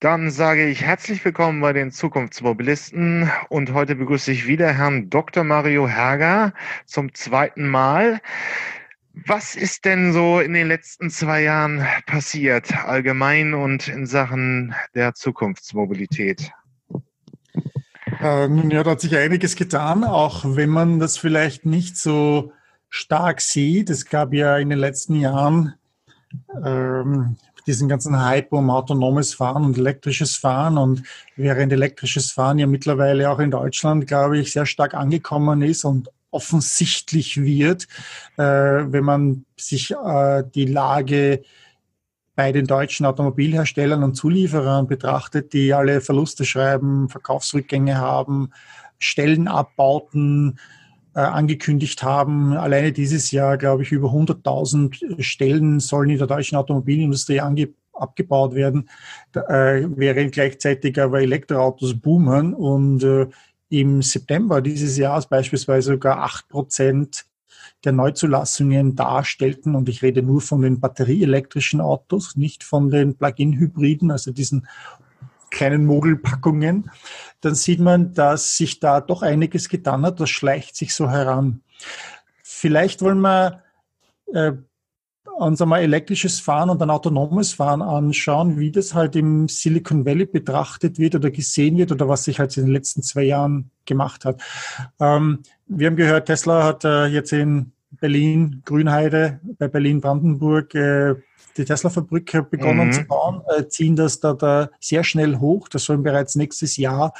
Dann sage ich herzlich willkommen bei den Zukunftsmobilisten und heute begrüße ich wieder Herrn Dr. Mario Herger zum zweiten Mal. Was ist denn so in den letzten zwei Jahren passiert, allgemein und in Sachen der Zukunftsmobilität? Äh, nun ja, da hat sich einiges getan, auch wenn man das vielleicht nicht so stark sieht. Es gab ja in den letzten Jahren ähm, diesen ganzen Hype um autonomes Fahren und elektrisches Fahren. Und während elektrisches Fahren ja mittlerweile auch in Deutschland, glaube ich, sehr stark angekommen ist und offensichtlich wird, äh, wenn man sich äh, die Lage bei den deutschen Automobilherstellern und Zulieferern betrachtet, die alle Verluste schreiben, Verkaufsrückgänge haben, Stellenabbauten, äh, angekündigt haben. Alleine dieses Jahr, glaube ich, über 100.000 Stellen sollen in der deutschen Automobilindustrie ange abgebaut werden, äh, während gleichzeitig aber Elektroautos boomen und äh, im September dieses Jahres beispielsweise sogar acht Prozent der Neuzulassungen darstellten. Und ich rede nur von den batterieelektrischen Autos, nicht von den Plug-in-Hybriden, also diesen kleinen Mogelpackungen, dann sieht man, dass sich da doch einiges getan hat. Das schleicht sich so heran. Vielleicht wollen wir äh, uns einmal elektrisches Fahren und ein autonomes Fahren anschauen, wie das halt im Silicon Valley betrachtet wird oder gesehen wird oder was sich halt in den letzten zwei Jahren gemacht hat. Ähm, wir haben gehört, Tesla hat äh, jetzt in Berlin, Grünheide, bei Berlin-Brandenburg äh, die Tesla-Fabrik begonnen mhm. zu bauen, äh, ziehen das da, da sehr schnell hoch. Das sollen bereits nächstes Jahr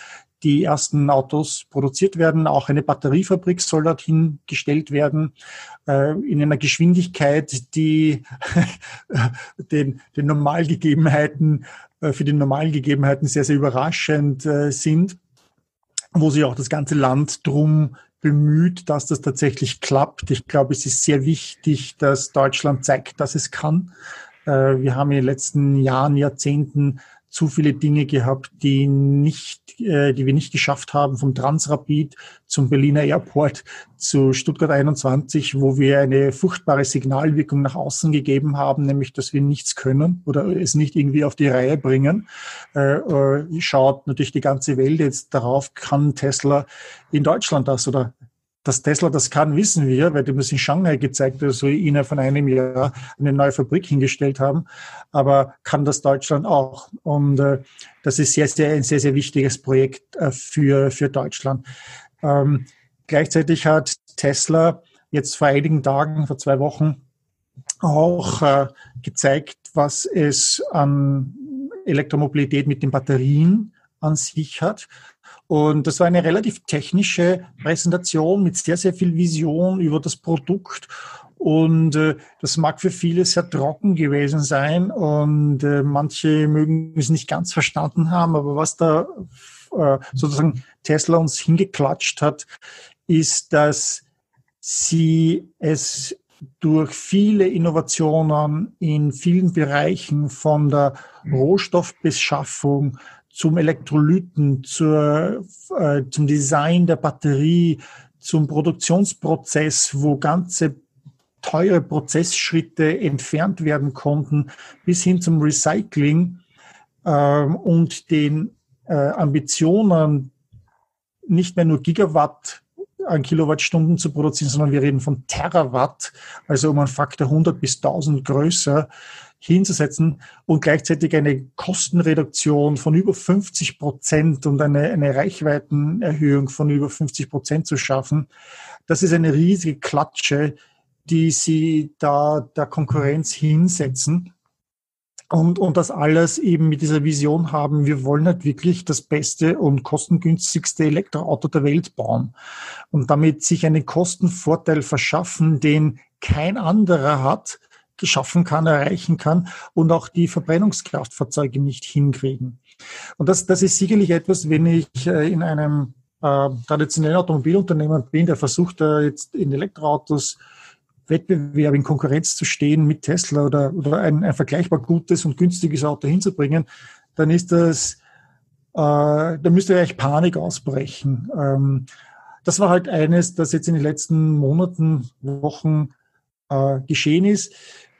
die ersten Autos produziert werden. Auch eine Batteriefabrik soll dorthin gestellt werden, äh, in einer Geschwindigkeit, die den, den Normalgegebenheiten, äh, für die normalen Gegebenheiten sehr, sehr überraschend äh, sind, wo sich auch das ganze Land drum bemüht, dass das tatsächlich klappt. Ich glaube, es ist sehr wichtig, dass Deutschland zeigt, dass es kann. Äh, wir haben in den letzten Jahren, Jahrzehnten zu viele Dinge gehabt, die nicht, äh, die wir nicht geschafft haben, vom Transrapid zum Berliner Airport zu Stuttgart 21, wo wir eine furchtbare Signalwirkung nach außen gegeben haben, nämlich, dass wir nichts können oder es nicht irgendwie auf die Reihe bringen. Äh, äh, schaut natürlich die ganze Welt jetzt darauf, kann Tesla in Deutschland das oder dass Tesla das kann, wissen wir, weil die das in Shanghai gezeigt, also ihnen von einem Jahr eine neue Fabrik hingestellt haben. Aber kann das Deutschland auch? Und äh, das ist sehr, sehr, ein sehr, sehr wichtiges Projekt äh, für, für Deutschland. Ähm, gleichzeitig hat Tesla jetzt vor einigen Tagen, vor zwei Wochen, auch äh, gezeigt, was es an Elektromobilität mit den Batterien an sich hat. Und das war eine relativ technische Präsentation mit sehr, sehr viel Vision über das Produkt. Und äh, das mag für viele sehr trocken gewesen sein und äh, manche mögen es nicht ganz verstanden haben. Aber was da äh, sozusagen Tesla uns hingeklatscht hat, ist, dass sie es durch viele Innovationen in vielen Bereichen von der Rohstoffbeschaffung zum Elektrolyten, zur, äh, zum Design der Batterie, zum Produktionsprozess, wo ganze teure Prozessschritte entfernt werden konnten, bis hin zum Recycling ähm, und den äh, Ambitionen, nicht mehr nur Gigawatt an Kilowattstunden zu produzieren, sondern wir reden von Terawatt, also um einen Faktor 100 bis 1000 größer hinzusetzen und gleichzeitig eine Kostenreduktion von über 50 Prozent und eine, eine Reichweitenerhöhung von über 50 Prozent zu schaffen. Das ist eine riesige Klatsche, die sie da der Konkurrenz hinsetzen. Und, und das alles eben mit dieser Vision haben, wir wollen halt wirklich das beste und kostengünstigste Elektroauto der Welt bauen und damit sich einen Kostenvorteil verschaffen, den kein anderer hat, schaffen kann, erreichen kann und auch die Verbrennungskraftfahrzeuge nicht hinkriegen. Und das, das ist sicherlich etwas, wenn ich äh, in einem äh, traditionellen Automobilunternehmen bin, der versucht, äh, jetzt in Elektroautos Wettbewerb in Konkurrenz zu stehen mit Tesla oder, oder ein, ein vergleichbar gutes und günstiges Auto hinzubringen, dann ist das, äh, da müsste eigentlich Panik ausbrechen. Ähm, das war halt eines, das jetzt in den letzten Monaten, Wochen äh, geschehen ist.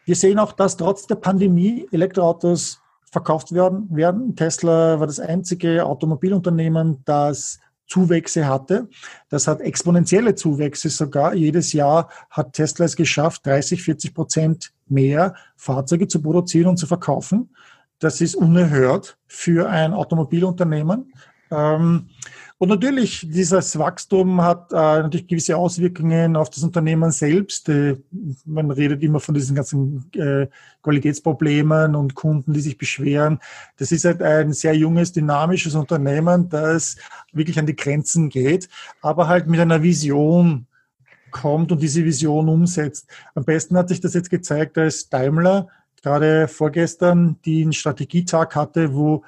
Wir sehen auch, dass trotz der Pandemie Elektroautos verkauft werden, werden. Tesla war das einzige Automobilunternehmen, das Zuwächse hatte. Das hat exponentielle Zuwächse sogar. Jedes Jahr hat Tesla es geschafft, 30, 40 Prozent mehr Fahrzeuge zu produzieren und zu verkaufen. Das ist unerhört für ein Automobilunternehmen. Ähm, und natürlich, dieses Wachstum hat äh, natürlich gewisse Auswirkungen auf das Unternehmen selbst. Äh, man redet immer von diesen ganzen äh, Qualitätsproblemen und Kunden, die sich beschweren. Das ist halt ein sehr junges, dynamisches Unternehmen, das wirklich an die Grenzen geht, aber halt mit einer Vision kommt und diese Vision umsetzt. Am besten hat sich das jetzt gezeigt, als Daimler gerade vorgestern den Strategietag hatte, wo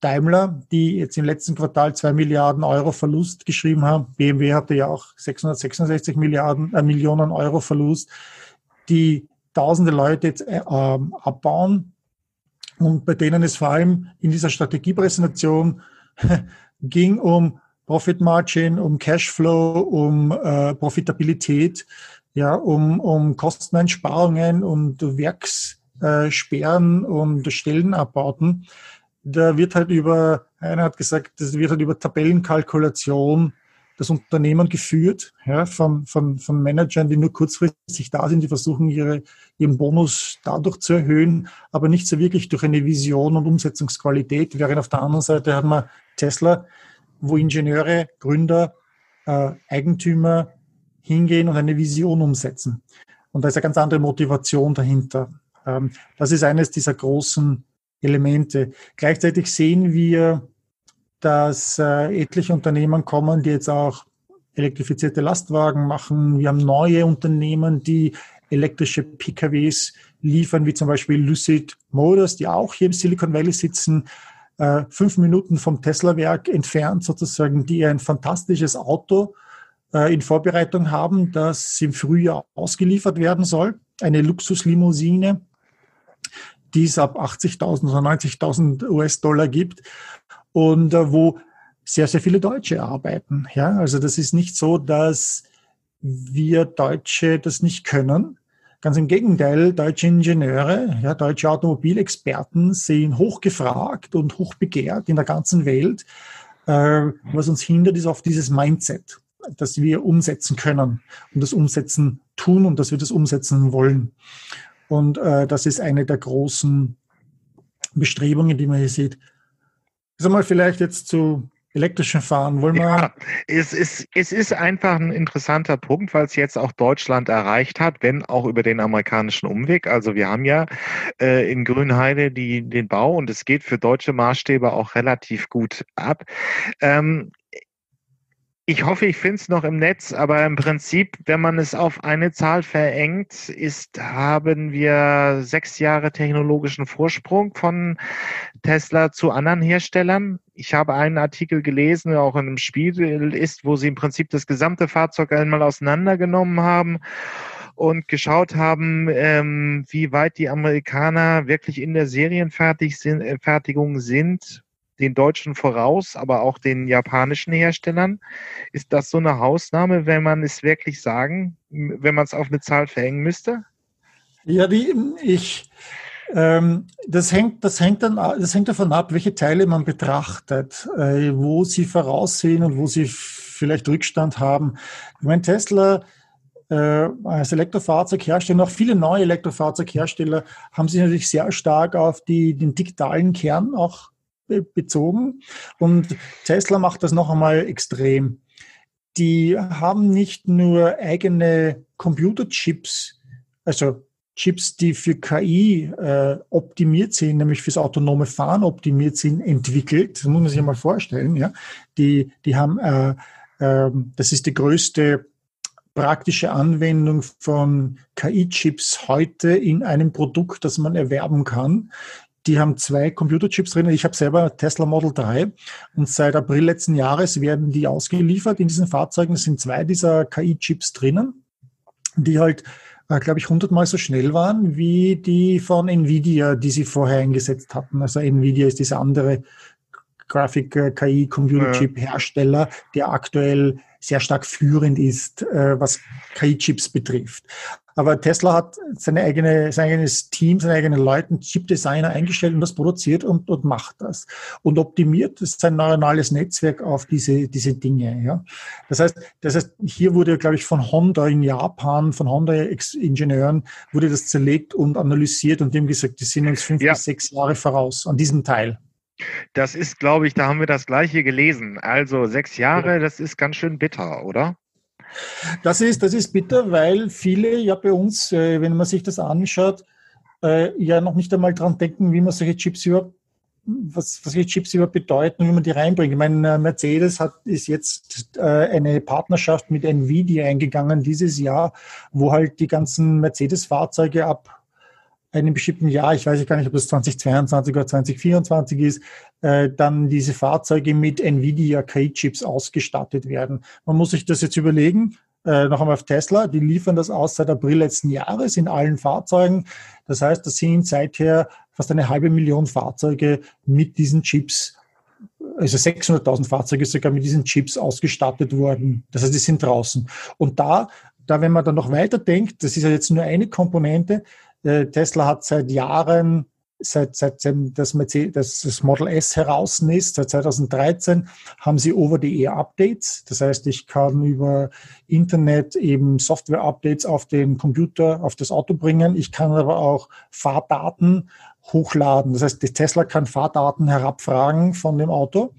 Daimler, die jetzt im letzten Quartal zwei Milliarden Euro Verlust geschrieben haben. BMW hatte ja auch 666 Milliarden, äh, Millionen Euro Verlust, die tausende Leute jetzt äh, ähm, abbauen und bei denen es vor allem in dieser Strategiepräsentation ging um Profit Margin, um Cashflow, um äh, Profitabilität, ja, um, um Kosteneinsparungen und Werkssperren und Stellenabbauten da wird halt über, einer hat gesagt, das wird halt über Tabellenkalkulation das Unternehmen geführt, ja, von, von, von Managern, die nur kurzfristig da sind, die versuchen, ihre, ihren Bonus dadurch zu erhöhen, aber nicht so wirklich durch eine Vision und Umsetzungsqualität. Während auf der anderen Seite hat man Tesla, wo Ingenieure, Gründer, äh, Eigentümer hingehen und eine Vision umsetzen. Und da ist eine ganz andere Motivation dahinter. Ähm, das ist eines dieser großen Elemente. Gleichzeitig sehen wir, dass äh, etliche Unternehmen kommen, die jetzt auch elektrifizierte Lastwagen machen. Wir haben neue Unternehmen, die elektrische PKWs liefern, wie zum Beispiel Lucid Motors, die auch hier im Silicon Valley sitzen, äh, fünf Minuten vom Tesla-Werk entfernt sozusagen, die ein fantastisches Auto äh, in Vorbereitung haben, das im Frühjahr ausgeliefert werden soll. Eine Luxuslimousine, die es ab 80.000 oder 90.000 US-Dollar gibt und äh, wo sehr, sehr viele Deutsche arbeiten. Ja, also das ist nicht so, dass wir Deutsche das nicht können. Ganz im Gegenteil, deutsche Ingenieure, ja, deutsche Automobilexperten sind hochgefragt und hochbegehrt in der ganzen Welt. Äh, was uns hindert, ist auf dieses Mindset, dass wir umsetzen können und das Umsetzen tun und dass wir das umsetzen wollen. Und äh, das ist eine der großen Bestrebungen, die man hier sieht. Sag mal, vielleicht jetzt zu elektrischen Fahren. Wollen wir ja, es ist, es ist einfach ein interessanter Punkt, weil es jetzt auch Deutschland erreicht hat, wenn auch über den amerikanischen Umweg. Also wir haben ja äh, in Grünheide die, den Bau und es geht für deutsche Maßstäbe auch relativ gut ab. Ähm, ich hoffe, ich finde es noch im Netz, aber im Prinzip, wenn man es auf eine Zahl verengt, ist, haben wir sechs Jahre technologischen Vorsprung von Tesla zu anderen Herstellern. Ich habe einen Artikel gelesen, der auch in einem Spiel ist, wo sie im Prinzip das gesamte Fahrzeug einmal auseinandergenommen haben und geschaut haben, ähm, wie weit die Amerikaner wirklich in der Serienfertigung äh, sind den deutschen voraus, aber auch den japanischen Herstellern. Ist das so eine Hausnahme, wenn man es wirklich sagen, wenn man es auf eine Zahl verhängen müsste? Ja, die, ich, ähm, das hängt, das hängt dann, das hängt davon ab, welche Teile man betrachtet, äh, wo sie voraussehen und wo sie vielleicht Rückstand haben. Ich meine, Tesla äh, als Elektrofahrzeughersteller, auch viele neue Elektrofahrzeughersteller haben sich natürlich sehr stark auf die, den digitalen Kern auch bezogen. Und Tesla macht das noch einmal extrem. Die haben nicht nur eigene Computerchips, also Chips, die für KI äh, optimiert sind, nämlich fürs autonome Fahren optimiert sind, entwickelt. Das muss man sich mal vorstellen. Ja, die, die haben, äh, äh, das ist die größte praktische Anwendung von KI-Chips heute in einem Produkt, das man erwerben kann. Die haben zwei Computerchips drin. Ich habe selber Tesla Model 3 und seit April letzten Jahres werden die ausgeliefert. In diesen Fahrzeugen sind zwei dieser KI-Chips drinnen, die halt, äh, glaube ich, hundertmal so schnell waren wie die von Nvidia, die sie vorher eingesetzt hatten. Also Nvidia ist diese andere Graphic äh, KI Computer Chip Hersteller, der aktuell sehr stark führend ist, äh, was KI-Chips betrifft. Aber Tesla hat seine eigene, sein eigenes Team, seine eigenen Leute, Chip-Designer eingestellt und das produziert und, und macht das. Und optimiert sein neuronales Netzwerk auf diese, diese Dinge. Ja. Das heißt, das heißt, hier wurde, glaube ich, von Honda in Japan, von Honda-Ingenieuren, wurde das zerlegt und analysiert und dem gesagt, die sind uns fünf ja. bis sechs Jahre voraus an diesem Teil. Das ist, glaube ich, da haben wir das gleiche gelesen. Also sechs Jahre, das ist ganz schön bitter, oder? Das ist, das ist bitter, weil viele ja bei uns, äh, wenn man sich das anschaut, äh, ja noch nicht einmal dran denken, wie man solche Chips überhaupt was, was solche Chips überhaupt bedeuten und wie man die reinbringt. Ich meine, äh, Mercedes hat, ist jetzt eine Partnerschaft mit Nvidia eingegangen dieses Jahr, wo halt die ganzen Mercedes-Fahrzeuge ab einem bestimmten Jahr, ich weiß gar nicht, ob das 2022 oder 2024 ist, äh, dann diese Fahrzeuge mit Nvidia KI-Chips ausgestattet werden. Man muss sich das jetzt überlegen, äh, noch einmal auf Tesla, die liefern das aus seit April letzten Jahres in allen Fahrzeugen. Das heißt, das sind seither fast eine halbe Million Fahrzeuge mit diesen Chips also 600.000 Fahrzeuge sogar mit diesen Chips ausgestattet worden. Das heißt, die sind draußen. Und da, da, wenn man dann noch weiter denkt, das ist ja jetzt nur eine Komponente, Tesla hat seit Jahren, seit, seitdem das, Mercedes, das Model S heraus ist, seit 2013, haben sie Over-the-Air-Updates. Das heißt, ich kann über Internet eben Software-Updates auf den Computer, auf das Auto bringen. Ich kann aber auch Fahrdaten hochladen. Das heißt, Tesla kann Fahrdaten herabfragen von dem Auto.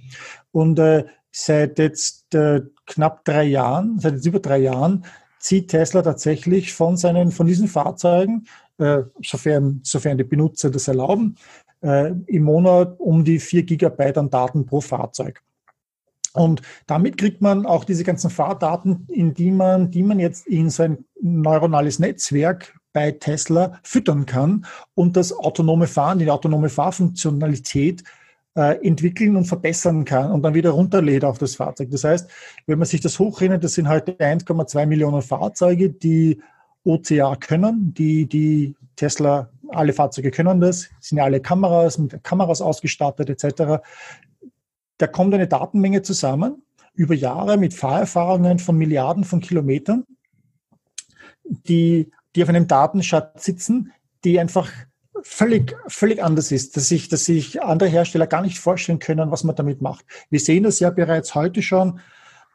Und äh, seit jetzt äh, knapp drei Jahren, seit jetzt über drei Jahren, zieht Tesla tatsächlich von seinen, von diesen Fahrzeugen äh, sofern, sofern die Benutzer das erlauben, äh, im Monat um die 4 Gigabyte an Daten pro Fahrzeug. Und damit kriegt man auch diese ganzen Fahrdaten, in die man, die man jetzt in sein neuronales Netzwerk bei Tesla füttern kann und das autonome Fahren, die autonome Fahrfunktionalität äh, entwickeln und verbessern kann und dann wieder runterlädt auf das Fahrzeug. Das heißt, wenn man sich das hochrechnet, das sind heute 1,2 Millionen Fahrzeuge, die OCA können. Die, die Tesla, alle Fahrzeuge können das, sind ja alle Kameras, mit Kameras ausgestattet etc. Da kommt eine Datenmenge zusammen über Jahre mit Fahrerfahrungen von Milliarden von Kilometern, die, die auf einem Datenschatz sitzen, die einfach völlig, völlig anders ist, dass sich, dass sich andere Hersteller gar nicht vorstellen können, was man damit macht. Wir sehen das ja bereits heute schon.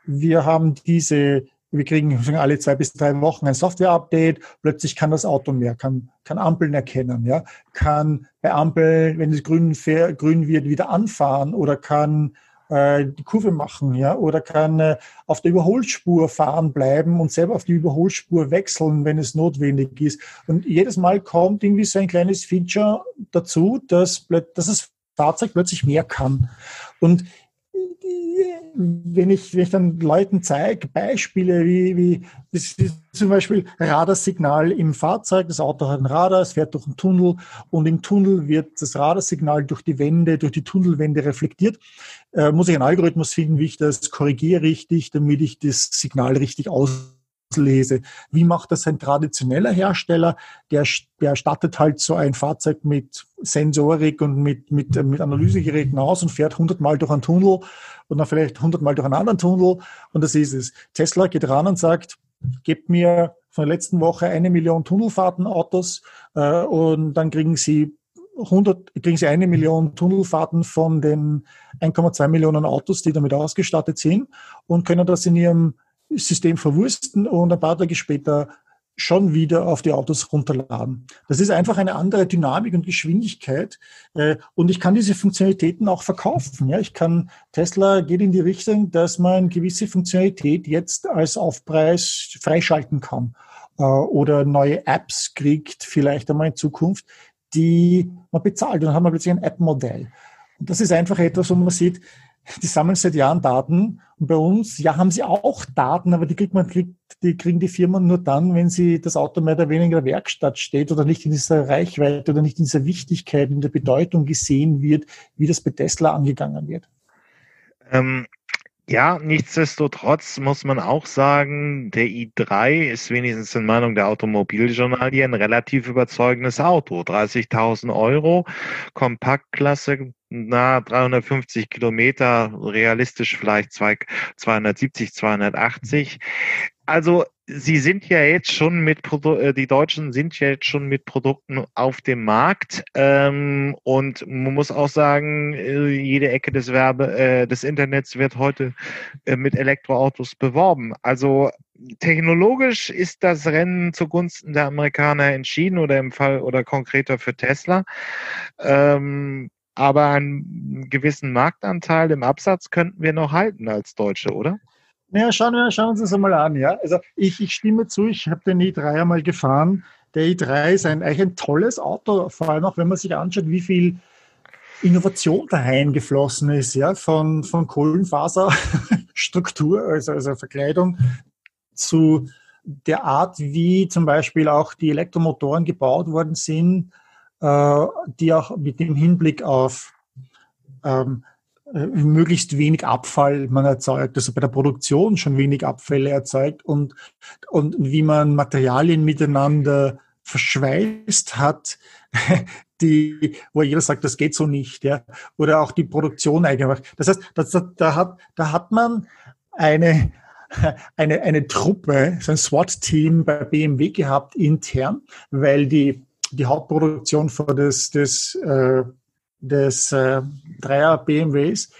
Wir haben diese wir kriegen alle zwei bis drei Wochen ein Software-Update. Plötzlich kann das Auto mehr, kann, kann Ampeln erkennen, ja, kann bei Ampel, wenn es grün, grün wird, wieder anfahren oder kann äh, die Kurve machen, ja, oder kann äh, auf der Überholspur fahren bleiben und selber auf die Überholspur wechseln, wenn es notwendig ist. Und jedes Mal kommt irgendwie so ein kleines Feature dazu, dass, dass das Fahrzeug plötzlich mehr kann. Und wenn ich, wenn ich dann Leuten zeige, Beispiele wie, wie das ist zum Beispiel Radarsignal im Fahrzeug, das Auto hat ein Radar, es fährt durch einen Tunnel und im Tunnel wird das Radarsignal durch die Wände, durch die Tunnelwände reflektiert. Äh, muss ich einen Algorithmus finden, wie ich das korrigiere richtig, damit ich das Signal richtig aus lese. Wie macht das ein traditioneller Hersteller? Der, der stattet halt so ein Fahrzeug mit Sensorik und mit, mit, mit Analysegeräten aus und fährt 100 Mal durch einen Tunnel und dann vielleicht 100 Mal durch einen anderen Tunnel und das ist es. Tesla geht ran und sagt, gebt mir von der letzten Woche eine Million Tunnelfahrten Autos äh, und dann kriegen sie 100, kriegen sie eine Million Tunnelfahrten von den 1,2 Millionen Autos, die damit ausgestattet sind und können das in ihrem System verwursten und ein paar Tage später schon wieder auf die Autos runterladen. Das ist einfach eine andere Dynamik und Geschwindigkeit. Äh, und ich kann diese Funktionalitäten auch verkaufen. Ja, ich kann, Tesla geht in die Richtung, dass man gewisse Funktionalität jetzt als Aufpreis freischalten kann. Äh, oder neue Apps kriegt, vielleicht einmal in Zukunft, die man bezahlt. Und dann haben wir plötzlich ein App-Modell. Und das ist einfach etwas, wo man sieht, die sammeln seit Jahren Daten. Und bei uns, ja, haben sie auch Daten, aber die kriegt man, kriegt, die kriegen die Firmen nur dann, wenn sie das Auto mehr oder weniger in der Werkstatt steht oder nicht in dieser Reichweite oder nicht in dieser Wichtigkeit, in der Bedeutung gesehen wird, wie das bei Tesla angegangen wird. Ähm, ja, nichtsdestotrotz muss man auch sagen, der i3 ist wenigstens in Meinung der Automobiljournalie ein relativ überzeugendes Auto. 30.000 Euro, Kompaktklasse, na 350 Kilometer, realistisch vielleicht 270, 280. Also Sie sind ja jetzt schon mit Produ äh, die Deutschen sind ja jetzt schon mit Produkten auf dem Markt ähm, und man muss auch sagen, äh, jede Ecke des Werbe äh, des Internets wird heute äh, mit Elektroautos beworben. Also technologisch ist das Rennen zugunsten der Amerikaner entschieden oder im Fall oder konkreter für Tesla. Ähm, aber einen gewissen Marktanteil im Absatz könnten wir noch halten als Deutsche, oder? Naja, schauen wir, schauen uns das einmal an. Ja? Also ich, ich stimme zu, ich habe den i3 einmal gefahren. Der i3 ist ein, eigentlich ein tolles Auto, vor allem auch wenn man sich anschaut, wie viel Innovation da eingeflossen ist, ja, von, von Kohlenfaserstruktur, also, also Verkleidung, zu der Art, wie zum Beispiel auch die Elektromotoren gebaut worden sind, die auch mit dem Hinblick auf ähm, äh, möglichst wenig Abfall man erzeugt, also bei der Produktion schon wenig Abfälle erzeugt und, und wie man Materialien miteinander verschweißt hat, die, wo jeder sagt, das geht so nicht, ja, oder auch die Produktion einfach. Das heißt, das, da, hat, da hat man eine, eine, eine Truppe, so ein SWAT-Team bei BMW gehabt intern, weil die die Hauptproduktion für das, das, äh, des äh, Dreier BMWs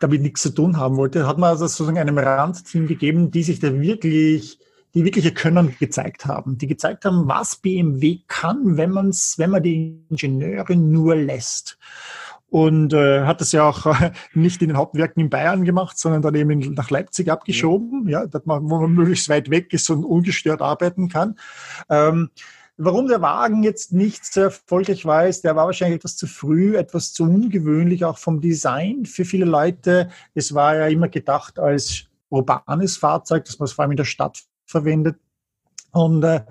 damit nichts zu tun haben wollte, hat man also sozusagen einem Randteam gegeben, die sich da wirklich die wirkliche Können gezeigt haben, die gezeigt haben, was BMW kann, wenn man's, wenn man die Ingenieure nur lässt. Und äh, hat das ja auch äh, nicht in den Hauptwerken in Bayern gemacht, sondern dann eben nach Leipzig abgeschoben, ja, dass man, wo man möglichst weit weg ist und ungestört arbeiten kann. Ähm, Warum der Wagen jetzt nicht sehr erfolgreich war, ist, der war wahrscheinlich etwas zu früh, etwas zu ungewöhnlich, auch vom Design für viele Leute. Es war ja immer gedacht als urbanes Fahrzeug, dass man es vor allem in der Stadt verwendet. Und äh,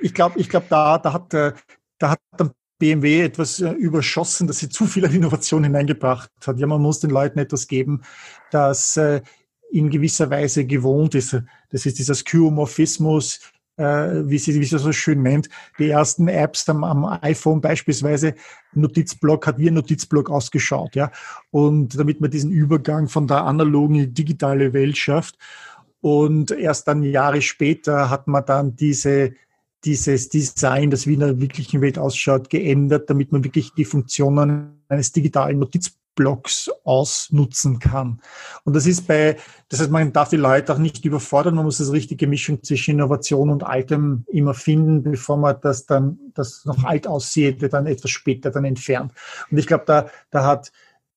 ich glaube, ich glaube, da, da hat, äh, da hat dann BMW etwas äh, überschossen, dass sie zu viel Innovation hineingebracht hat. Ja, man muss den Leuten etwas geben, das äh, in gewisser Weise gewohnt ist. Das ist dieser Skeuomorphismus, äh, wie sie, wie sie so schön nennt, die ersten Apps am, am iPhone beispielsweise, Notizblock hat wie ein Notizblock ausgeschaut, ja. Und damit man diesen Übergang von der analogen in die digitale Welt schafft. Und erst dann Jahre später hat man dann diese, dieses Design, das wie in der wirklichen Welt ausschaut, geändert, damit man wirklich die Funktionen eines digitalen Notizblocks Blocks ausnutzen kann. Und das ist bei, das heißt, man darf die Leute auch nicht überfordern, man muss das richtige Mischung zwischen Innovation und Altem immer finden, bevor man das dann, das noch alt aussieht, dann etwas später dann entfernt. Und ich glaube, da, da hat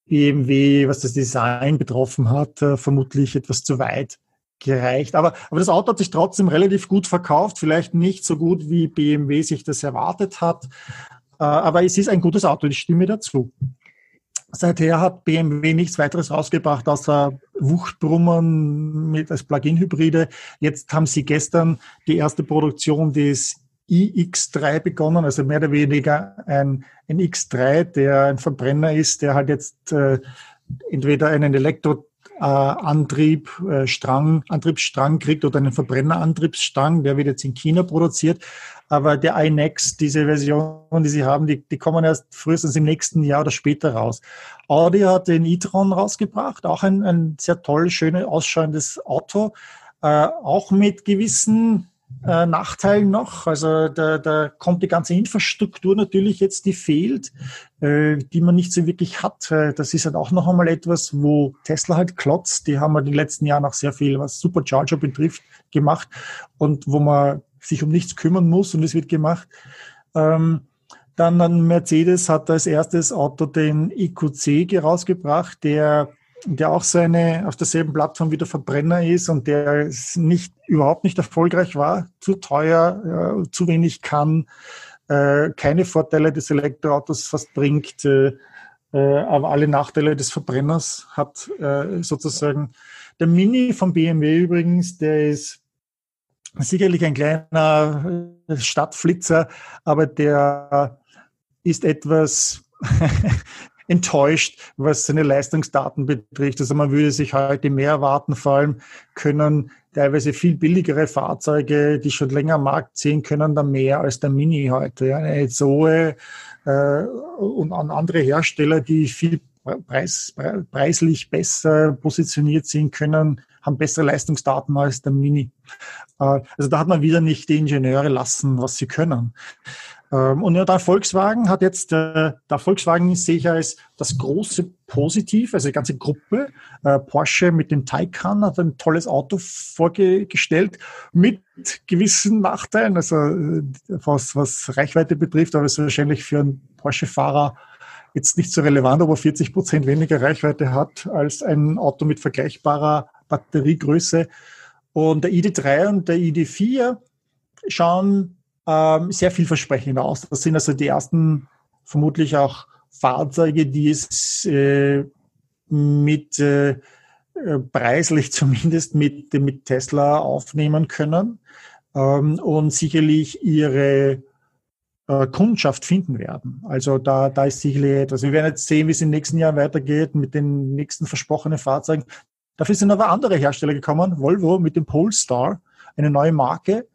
BMW, was das Design betroffen hat, äh, vermutlich etwas zu weit gereicht. Aber, aber das Auto hat sich trotzdem relativ gut verkauft, vielleicht nicht so gut, wie BMW sich das erwartet hat. Äh, aber es ist ein gutes Auto, ich stimme dazu. Seither hat BMW nichts weiteres rausgebracht, außer Wuchtbrummern mit als Plug-in-Hybride. Jetzt haben sie gestern die erste Produktion des iX3 begonnen, also mehr oder weniger ein, ein X3, der ein Verbrenner ist, der halt jetzt äh, entweder einen Elektroantrieb, äh, Strang, Antriebsstrang kriegt oder einen Verbrennerantriebsstrang, der wird jetzt in China produziert. Aber der iNext, diese Version, die sie haben, die, die kommen erst frühestens im nächsten Jahr oder später raus. Audi hat den e-tron rausgebracht, auch ein, ein sehr toll, schönes, ausschauendes Auto, äh, auch mit gewissen äh, Nachteilen noch. Also da, da kommt die ganze Infrastruktur natürlich jetzt, die fehlt, äh, die man nicht so wirklich hat. Äh, das ist halt auch noch einmal etwas, wo Tesla halt klotzt. Die haben halt in den letzten Jahren auch sehr viel, was Supercharger betrifft, gemacht und wo man sich um nichts kümmern muss und es wird gemacht. Ähm, dann, dann Mercedes hat als erstes Auto den EQC rausgebracht, der, der auch seine auf derselben Plattform wie der Verbrenner ist und der nicht überhaupt nicht erfolgreich war, zu teuer, äh, zu wenig kann, äh, keine Vorteile des Elektroautos fast bringt, äh, äh aber alle Nachteile des Verbrenners hat äh, sozusagen. Der Mini von BMW übrigens, der ist sicherlich ein kleiner äh, Stadtflitzer, aber der ist etwas enttäuscht, was seine Leistungsdaten betrifft. Also man würde sich heute mehr erwarten, vor allem können teilweise viel billigere Fahrzeuge, die schon länger am Markt sehen, können da mehr als der Mini heute. Ja, eine Zoe äh, und an andere Hersteller, die viel preis, preislich besser positioniert sind, können, haben bessere Leistungsdaten als der Mini. Äh, also da hat man wieder nicht die Ingenieure lassen, was sie können. Ähm, und ja, der Volkswagen hat jetzt, äh, der Volkswagen sehe ich als das große Positiv, also die ganze Gruppe. Äh, Porsche mit dem Taycan hat ein tolles Auto vorgestellt mit gewissen Nachteilen, also äh, was, was Reichweite betrifft, aber es ist wahrscheinlich für einen Porsche-Fahrer jetzt nicht so relevant, aber 40 Prozent weniger Reichweite hat als ein Auto mit vergleichbarer Batteriegröße. Und der ID3 und der ID4 schauen ähm, sehr vielversprechend aus. Das sind also die ersten vermutlich auch Fahrzeuge, die es äh, mit äh, äh preislich zumindest mit, mit Tesla aufnehmen können ähm, und sicherlich ihre äh, Kundschaft finden werden. Also da, da ist sicherlich etwas. Wir werden jetzt sehen, wie es in den nächsten Jahren weitergeht mit den nächsten versprochenen Fahrzeugen. Dafür sind aber andere Hersteller gekommen. Volvo mit dem Polestar, eine neue Marke,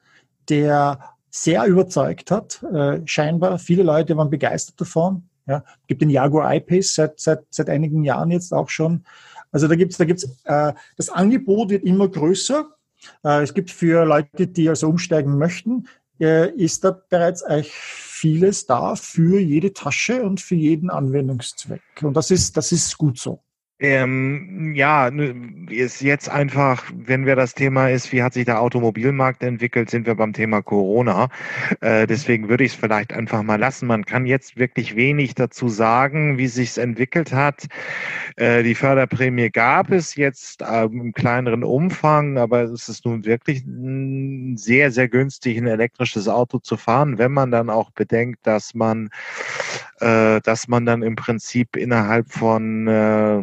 der sehr überzeugt hat. Äh, scheinbar viele Leute waren begeistert davon. Ja, gibt den Jaguar I-Pace seit, seit, seit einigen Jahren jetzt auch schon. Also da gibt's da gibt's äh, das Angebot wird immer größer. Äh, es gibt für Leute, die also umsteigen möchten, äh, ist da bereits eigentlich vieles da für jede Tasche und für jeden Anwendungszweck. Und das ist, das ist gut so. Ähm, ja, ist jetzt einfach, wenn wir das Thema ist, wie hat sich der Automobilmarkt entwickelt, sind wir beim Thema Corona. Äh, deswegen würde ich es vielleicht einfach mal lassen. Man kann jetzt wirklich wenig dazu sagen, wie sich es entwickelt hat. Äh, die Förderprämie gab es jetzt äh, im kleineren Umfang, aber es ist nun wirklich sehr, sehr günstig, ein elektrisches Auto zu fahren, wenn man dann auch bedenkt, dass man, äh, dass man dann im Prinzip innerhalb von äh,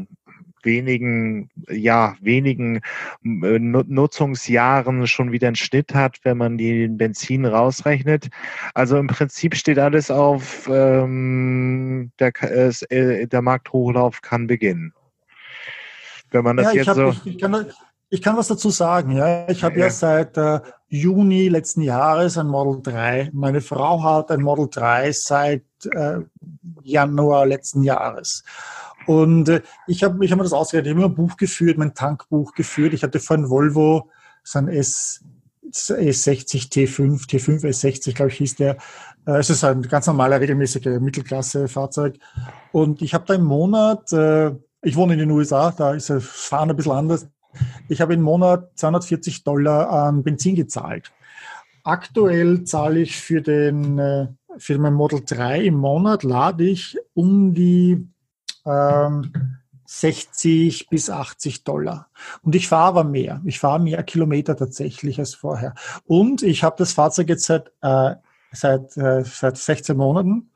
wenigen, ja, wenigen äh, Nutzungsjahren schon wieder einen Schnitt hat, wenn man den Benzin rausrechnet. Also im Prinzip steht alles auf, ähm, der, äh, der Markthochlauf kann beginnen. Wenn man das ja, jetzt hab, so. Ich, ich, kann, ich, kann, was dazu sagen. Ja, ich habe ja. ja seit äh, Juni letzten Jahres ein Model 3. Meine Frau hat ein Model 3 seit äh, Januar letzten Jahres. Und äh, ich habe ich hab mir das ausgerechnet, ich habe immer ein Buch geführt, mein Tankbuch geführt. Ich hatte vorhin Volvo, so ein S, S60 T5, T5 S60, glaube ich, hieß der. Äh, es ist ein ganz normaler, regelmäßiger Mittelklasse-Fahrzeug. Und ich habe da im Monat, äh, ich wohne in den USA, da ist das Fahren ein bisschen anders. Ich habe im Monat 240 Dollar an Benzin gezahlt. Aktuell zahle ich für den, äh, für mein Model 3 im Monat lade ich um die ähm, 60 bis 80 Dollar. Und ich fahre aber mehr. Ich fahre mehr Kilometer tatsächlich als vorher. Und ich habe das Fahrzeug jetzt seit, äh, seit, äh, seit 16 Monaten.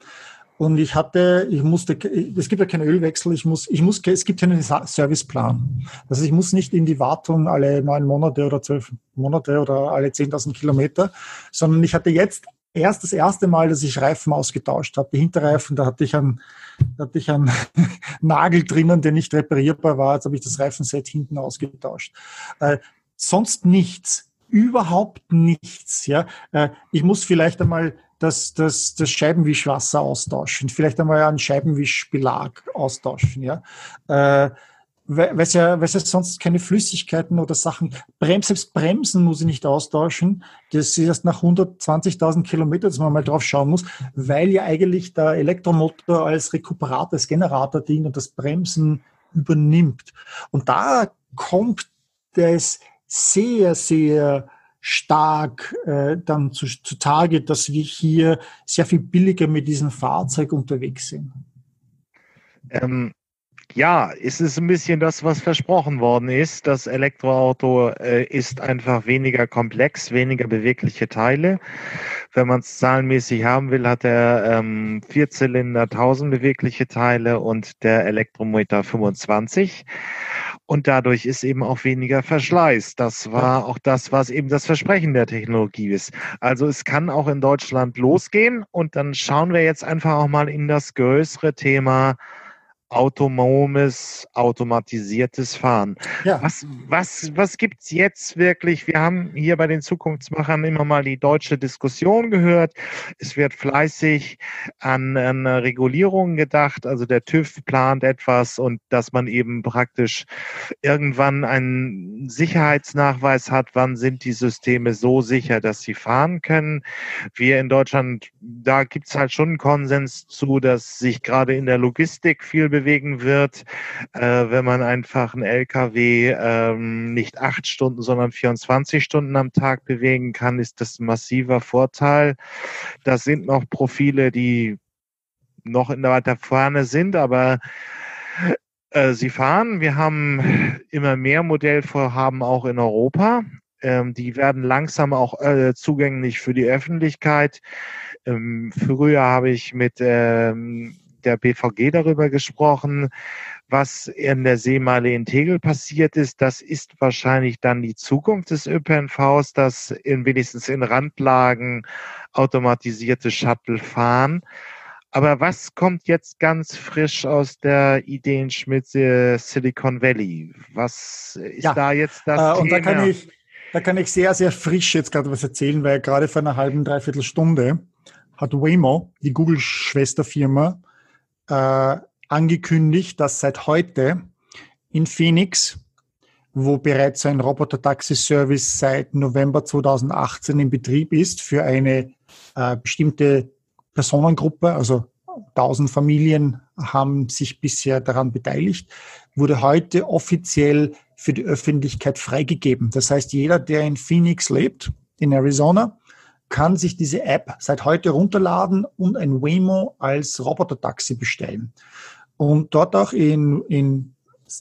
Und ich hatte, ich musste, es gibt ja keinen Ölwechsel, ich muss, ich muss, es gibt keinen Serviceplan. Also ich muss nicht in die Wartung alle neun Monate oder zwölf Monate oder alle 10.000 Kilometer, sondern ich hatte jetzt erst das erste Mal, dass ich Reifen ausgetauscht habe. Die Hinterreifen, da hatte ich einen, hatte ich einen Nagel drinnen, der nicht reparierbar war. Jetzt habe ich das Reifenset hinten ausgetauscht. Äh, sonst nichts. Überhaupt nichts. Ja, äh, ich muss vielleicht einmal das, das, das Scheibenwischwasser austauschen, vielleicht einmal einen Scheibenwischbelag austauschen. Ja, äh, weil es ja, weil ja sonst keine Flüssigkeiten oder Sachen, Brems, selbst Bremsen muss ich nicht austauschen. Das ist erst nach 120.000 Kilometern, dass man mal drauf schauen muss, weil ja eigentlich der Elektromotor als Rekuperator, als Generator dient und das Bremsen übernimmt. Und da kommt es sehr, sehr stark äh, dann zu, zutage, dass wir hier sehr viel billiger mit diesem Fahrzeug unterwegs sind. Ähm, ja, es ist ein bisschen das, was versprochen worden ist. Das Elektroauto äh, ist einfach weniger komplex, weniger bewegliche Teile. Wenn man es zahlenmäßig haben will, hat er ähm, Vierzylinder 1000 bewegliche Teile und der Elektromotor 25. Und dadurch ist eben auch weniger Verschleiß. Das war auch das, was eben das Versprechen der Technologie ist. Also es kann auch in Deutschland losgehen. Und dann schauen wir jetzt einfach auch mal in das größere Thema autonomes, automatisiertes Fahren. Ja. Was, was, was gibt's jetzt wirklich? Wir haben hier bei den Zukunftsmachern immer mal die deutsche Diskussion gehört. Es wird fleißig an, an Regulierungen gedacht. Also der TÜV plant etwas und dass man eben praktisch irgendwann einen Sicherheitsnachweis hat, wann sind die Systeme so sicher, dass sie fahren können. Wir in Deutschland, da gibt's halt schon einen Konsens zu, dass sich gerade in der Logistik viel bewegt bewegen wird, äh, wenn man einfach einen LKW ähm, nicht acht Stunden, sondern 24 Stunden am Tag bewegen kann, ist das ein massiver Vorteil. Das sind noch Profile, die noch in der weiter Ferne sind, aber äh, sie fahren. Wir haben immer mehr Modellvorhaben auch in Europa. Ähm, die werden langsam auch äh, zugänglich für die Öffentlichkeit. Ähm, früher habe ich mit ähm, der BVG darüber gesprochen, was in der Seemeile in Tegel passiert ist. Das ist wahrscheinlich dann die Zukunft des ÖPNVs, dass in, wenigstens in Randlagen automatisierte Shuttle fahren. Aber was kommt jetzt ganz frisch aus der Ideenschmiede Silicon Valley? Was ist ja, da jetzt das äh, und Thema? Da kann, ich, da kann ich sehr, sehr frisch jetzt gerade was erzählen, weil gerade vor einer halben, dreiviertel Stunde hat Waymo, die Google-Schwesterfirma, äh, angekündigt, dass seit heute in Phoenix, wo bereits ein Roboter-Taxi-Service seit November 2018 in Betrieb ist, für eine äh, bestimmte Personengruppe, also 1000 Familien haben sich bisher daran beteiligt, wurde heute offiziell für die Öffentlichkeit freigegeben. Das heißt, jeder, der in Phoenix lebt, in Arizona, kann sich diese App seit heute runterladen und ein Waymo als Roboter-Taxi bestellen. Und dort auch in, in,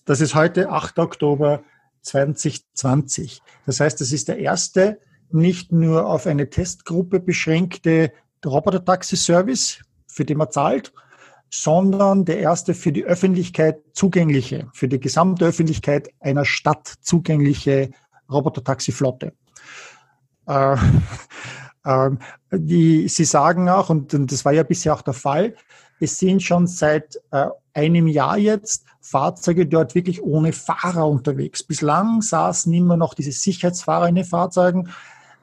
das ist heute 8. Oktober 2020. Das heißt, das ist der erste nicht nur auf eine Testgruppe beschränkte Roboter-Taxi-Service, für den man zahlt, sondern der erste für die Öffentlichkeit zugängliche, für die gesamte Öffentlichkeit einer Stadt zugängliche Roboter-Taxi-Flotte. Äh, ähm, die, Sie sagen auch, und, und, das war ja bisher auch der Fall, es sind schon seit äh, einem Jahr jetzt Fahrzeuge dort wirklich ohne Fahrer unterwegs. Bislang saßen immer noch diese Sicherheitsfahrer in den Fahrzeugen.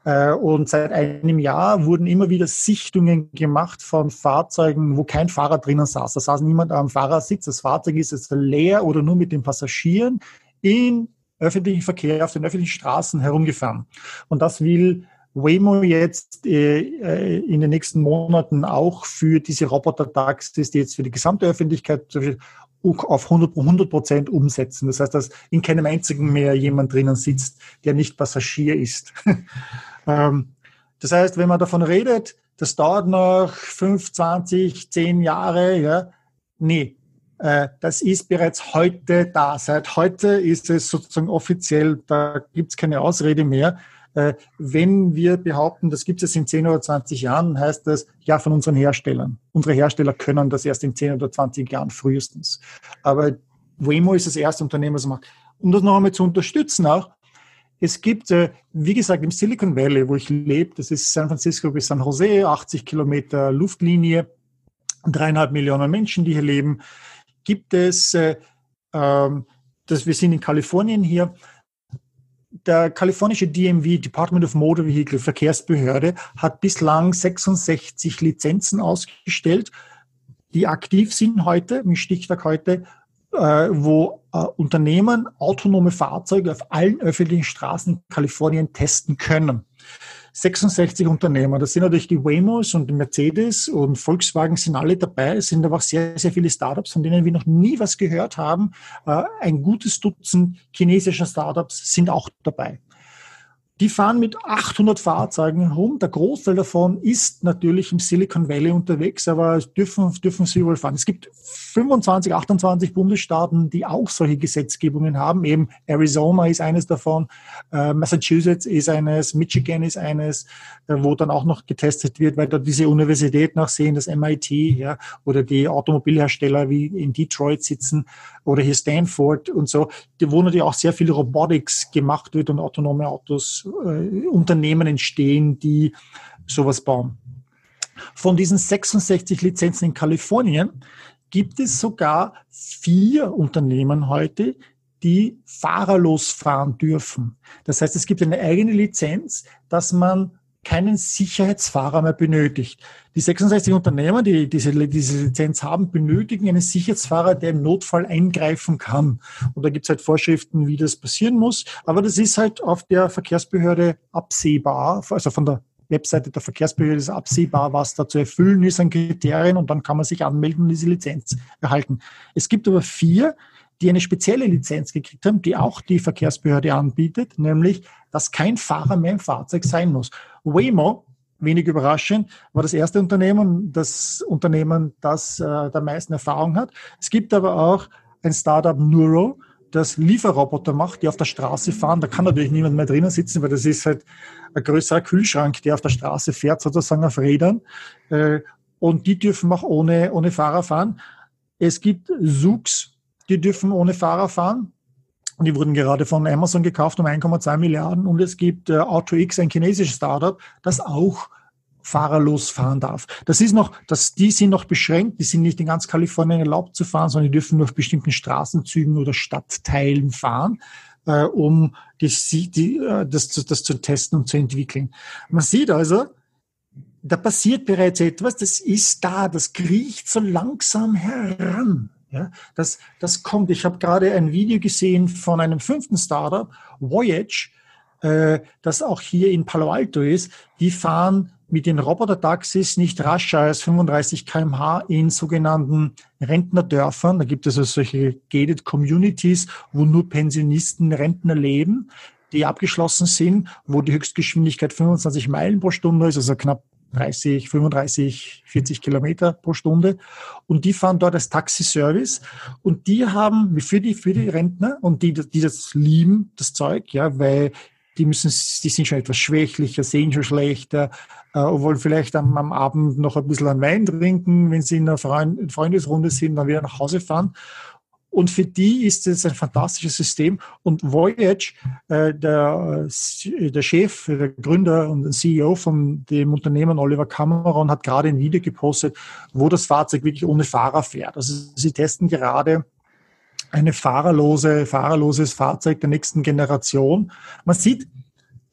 Äh, und seit einem Jahr wurden immer wieder Sichtungen gemacht von Fahrzeugen, wo kein Fahrer drinnen saß. Da saß niemand am Fahrersitz. Das Fahrzeug ist jetzt leer oder nur mit den Passagieren in öffentlichen Verkehr auf den öffentlichen Straßen herumgefahren. Und das will Waymo jetzt äh, äh, in den nächsten Monaten auch für diese Roboter-Taxis, die jetzt für die gesamte Öffentlichkeit auf 100 Prozent umsetzen. Das heißt, dass in keinem einzigen mehr jemand drinnen sitzt, der nicht Passagier ist. ähm, das heißt, wenn man davon redet, das dauert noch 5, 20, 10 Jahre, ja, nee, äh, das ist bereits heute da. Seit heute ist es sozusagen offiziell, da gibt es keine Ausrede mehr. Äh, wenn wir behaupten, das gibt es in 10 oder 20 Jahren, heißt das ja von unseren Herstellern. Unsere Hersteller können das erst in 10 oder 20 Jahren frühestens. Aber Waymo ist das erste Unternehmen, das macht. Um das noch einmal zu unterstützen auch, es gibt, äh, wie gesagt, im Silicon Valley, wo ich lebe, das ist San Francisco bis San Jose, 80 Kilometer Luftlinie, dreieinhalb Millionen Menschen, die hier leben, gibt es, äh, ähm, das, wir sind in Kalifornien hier, der kalifornische DMV, Department of Motor Vehicle, Verkehrsbehörde, hat bislang 66 Lizenzen ausgestellt, die aktiv sind heute, im Stichtag heute, äh, wo äh, Unternehmen autonome Fahrzeuge auf allen öffentlichen Straßen in Kalifornien testen können. 66 Unternehmer. Das sind natürlich die Waymos und Mercedes und Volkswagen sind alle dabei. Es sind aber auch sehr, sehr viele Startups, von denen wir noch nie was gehört haben. Äh, ein gutes Dutzend chinesischer Startups sind auch dabei. Die fahren mit 800 Fahrzeugen rum. Der Großteil davon ist natürlich im Silicon Valley unterwegs, aber dürfen, dürfen sie überall fahren. Es gibt 25, 28 Bundesstaaten, die auch solche Gesetzgebungen haben. Eben Arizona ist eines davon, äh, Massachusetts ist eines, Michigan ist eines, äh, wo dann auch noch getestet wird, weil da diese Universitäten auch sehen, das MIT ja, oder die Automobilhersteller wie in Detroit sitzen oder hier Stanford und so, wo natürlich auch sehr viel Robotics gemacht wird und autonome Autos äh, Unternehmen entstehen, die sowas bauen. Von diesen 66 Lizenzen in Kalifornien gibt es sogar vier Unternehmen heute, die fahrerlos fahren dürfen. Das heißt, es gibt eine eigene Lizenz, dass man keinen Sicherheitsfahrer mehr benötigt. Die 66 Unternehmen, die diese, diese Lizenz haben, benötigen einen Sicherheitsfahrer, der im Notfall eingreifen kann. Und da gibt es halt Vorschriften, wie das passieren muss. Aber das ist halt auf der Verkehrsbehörde absehbar, also von der Webseite der Verkehrsbehörde ist absehbar, was da zu erfüllen ist an Kriterien und dann kann man sich anmelden und diese Lizenz erhalten. Es gibt aber vier, die eine spezielle Lizenz gekriegt haben, die auch die Verkehrsbehörde anbietet, nämlich, dass kein Fahrer mehr im Fahrzeug sein muss. Waymo, wenig überraschend, war das erste Unternehmen, das Unternehmen, das äh, der meisten Erfahrung hat. Es gibt aber auch ein Startup Neuro, das Lieferroboter macht, die auf der Straße fahren. Da kann natürlich niemand mehr drinnen sitzen, weil das ist halt ein größerer Kühlschrank, der auf der Straße fährt, sozusagen auf Rädern. Äh, und die dürfen auch ohne, ohne Fahrer fahren. Es gibt Zooks, die dürfen ohne Fahrer fahren. Die wurden gerade von Amazon gekauft um 1,2 Milliarden. Und es gibt äh, AutoX, ein chinesisches Startup, das auch fahrerlos fahren darf. Das ist noch, dass die sind noch beschränkt, die sind nicht in ganz Kalifornien erlaubt zu fahren, sondern die dürfen nur auf bestimmten Straßenzügen oder Stadtteilen fahren, äh, um die, die, äh, das, das zu testen und zu entwickeln. Man sieht also, da passiert bereits etwas, das ist da, das kriecht so langsam heran. Ja, das, das kommt. Ich habe gerade ein Video gesehen von einem fünften Startup, Voyage, äh, das auch hier in Palo Alto ist. Die fahren mit den Roboter-Taxis nicht rascher als 35 kmh in sogenannten Rentnerdörfern. Da gibt es also solche gated Communities, wo nur Pensionisten, Rentner leben, die abgeschlossen sind, wo die Höchstgeschwindigkeit 25 Meilen pro Stunde ist, also knapp 30, 35, 40 Kilometer pro Stunde. Und die fahren dort als Taxiservice. Und die haben für die, für die Rentner und die, die das lieben, das Zeug, ja, weil die müssen, die sind schon etwas schwächlicher, sehen schon schlechter, äh, wollen vielleicht am, am, Abend noch ein bisschen an Wein trinken, wenn sie in einer Freund, Freundesrunde sind, dann wieder nach Hause fahren. Und für die ist es ein fantastisches System. Und Voyage, äh, der, äh, der Chef, der Gründer und CEO von dem Unternehmen Oliver Cameron hat gerade ein Video gepostet, wo das Fahrzeug wirklich ohne Fahrer fährt. Also sie testen gerade eine fahrerlose, fahrerloses Fahrzeug der nächsten Generation. Man sieht,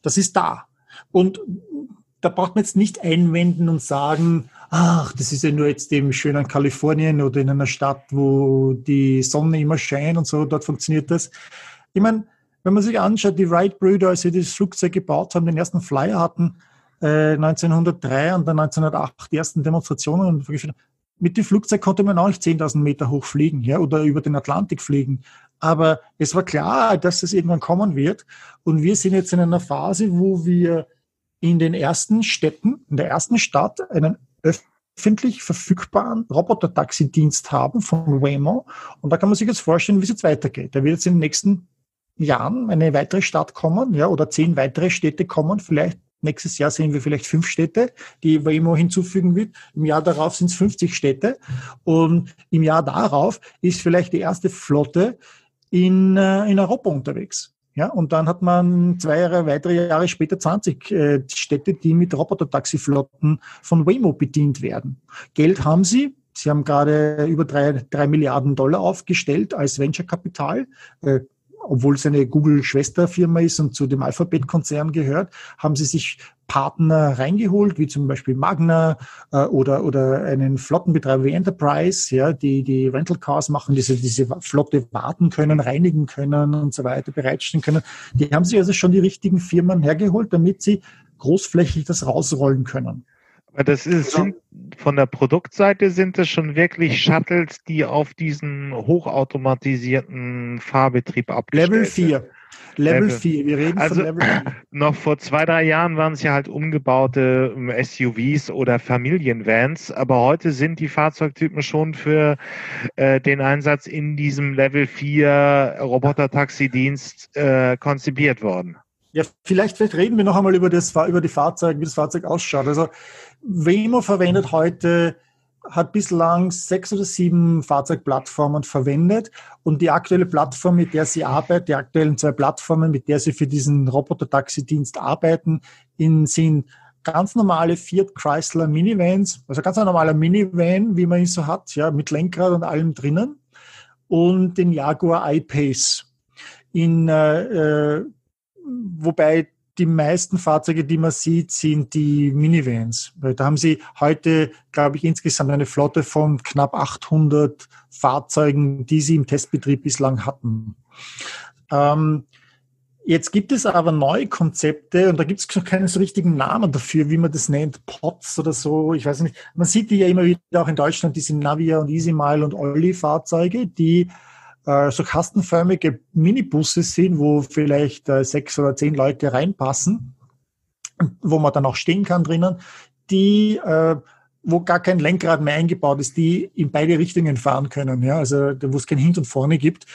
das ist da. Und da braucht man jetzt nicht einwenden und sagen, ach, das ist ja nur jetzt eben schön an Kalifornien oder in einer Stadt, wo die Sonne immer scheint und so, dort funktioniert das. Ich meine, wenn man sich anschaut, die Wright-Brüder, als sie das Flugzeug gebaut haben, den ersten Flyer hatten, äh, 1903 und dann 1908 die ersten Demonstrationen mit dem Flugzeug konnte man auch nicht 10.000 Meter hoch fliegen ja, oder über den Atlantik fliegen. Aber es war klar, dass das irgendwann kommen wird. Und wir sind jetzt in einer Phase, wo wir in den ersten Städten, in der ersten Stadt einen öffentlich verfügbaren Roboter-Taxi-Dienst haben von Waymo. Und da kann man sich jetzt vorstellen, wie es jetzt weitergeht. Da wird jetzt in den nächsten Jahren eine weitere Stadt kommen, ja, oder zehn weitere Städte kommen, vielleicht Nächstes Jahr sehen wir vielleicht fünf Städte, die Waymo hinzufügen wird. Im Jahr darauf sind es 50 Städte. Und im Jahr darauf ist vielleicht die erste Flotte in, äh, in Europa unterwegs. Ja, und dann hat man zwei Jahre, weitere Jahre später 20 äh, Städte, die mit Roboter-Taxiflotten von Waymo bedient werden. Geld haben sie. Sie haben gerade über drei, drei Milliarden Dollar aufgestellt als Venture-Kapital. Äh, obwohl es eine Google-Schwesterfirma ist und zu dem Alphabet-Konzern gehört, haben sie sich Partner reingeholt, wie zum Beispiel Magna äh, oder, oder einen Flottenbetreiber wie Enterprise, ja, die die Rental Cars machen, diese, diese Flotte warten können, reinigen können und so weiter, bereitstellen können. Die haben sich also schon die richtigen Firmen hergeholt, damit sie großflächig das rausrollen können. Das ist, sind, von der Produktseite sind es schon wirklich Shuttles, die auf diesen hochautomatisierten Fahrbetrieb abgestellt Level 4. Level 4, wir reden also, von Level 4. Noch vor zwei, drei Jahren waren es ja halt umgebaute ähm, SUVs oder Familienvans, aber heute sind die Fahrzeugtypen schon für äh, den Einsatz in diesem Level 4 Roboter-Taxi-Dienst äh, konzipiert worden. Ja, vielleicht, vielleicht reden wir noch einmal über das, über die Fahrzeuge, wie das Fahrzeug ausschaut. Also Waymo verwendet heute, hat bislang sechs oder sieben Fahrzeugplattformen verwendet und die aktuelle Plattform, mit der sie arbeiten, die aktuellen zwei Plattformen, mit der sie für diesen Roboter-Taxi-Dienst arbeiten, in, sind ganz normale Fiat Chrysler Minivans, also ganz ein normaler Minivan, wie man ihn so hat, ja, mit Lenkrad und allem drinnen. Und den Jaguar I-Pace. In, äh, äh wobei die meisten Fahrzeuge, die man sieht, sind die Minivans. Da haben sie heute, glaube ich, insgesamt eine Flotte von knapp 800 Fahrzeugen, die sie im Testbetrieb bislang hatten. Ähm, jetzt gibt es aber neue Konzepte und da gibt es noch keinen so richtigen Namen dafür, wie man das nennt, POTS oder so. Ich weiß nicht. Man sieht die ja immer wieder auch in Deutschland, diese Navia und EasyMile und Olli-Fahrzeuge, die äh, so kastenförmige Minibusse sind, wo vielleicht äh, sechs oder zehn Leute reinpassen, wo man dann auch stehen kann drinnen, die äh, wo gar kein Lenkrad mehr eingebaut ist, die in beide Richtungen fahren können, ja, also wo es kein Hin und Vorne gibt.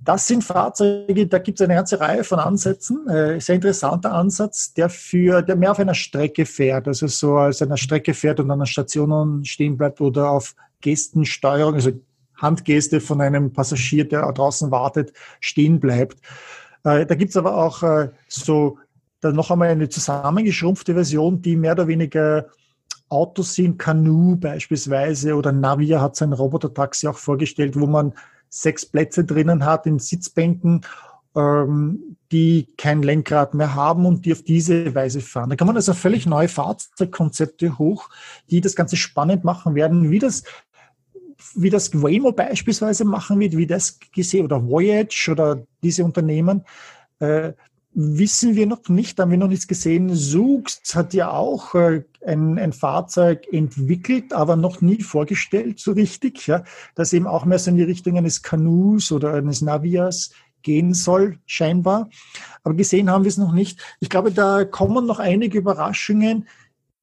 Das sind Fahrzeuge, da gibt es eine ganze Reihe von Ansätzen. Sehr interessanter Ansatz, der für, der mehr auf einer Strecke fährt, also so als einer Strecke fährt und an der Station stehen bleibt oder auf Gestensteuerung, also Handgeste von einem Passagier, der draußen wartet, stehen bleibt. Äh, da gibt's aber auch äh, so dann noch einmal eine zusammengeschrumpfte Version, die mehr oder weniger Autos sind, Canoe beispielsweise oder Navia hat sein Roboter-Taxi auch vorgestellt, wo man sechs Plätze drinnen hat in Sitzbänken, ähm, die kein Lenkrad mehr haben und die auf diese Weise fahren. Da kann man also völlig neue Fahrzeugkonzepte hoch, die das Ganze spannend machen werden, wie das wie das Waymo beispielsweise machen wird, wie das gesehen oder Voyage oder diese Unternehmen, äh, wissen wir noch nicht, haben wir noch nichts gesehen. Zoox hat ja auch äh, ein, ein Fahrzeug entwickelt, aber noch nie vorgestellt so richtig, ja, das eben auch mehr so in die Richtung eines Kanus oder eines Navias gehen soll, scheinbar. Aber gesehen haben wir es noch nicht. Ich glaube, da kommen noch einige Überraschungen,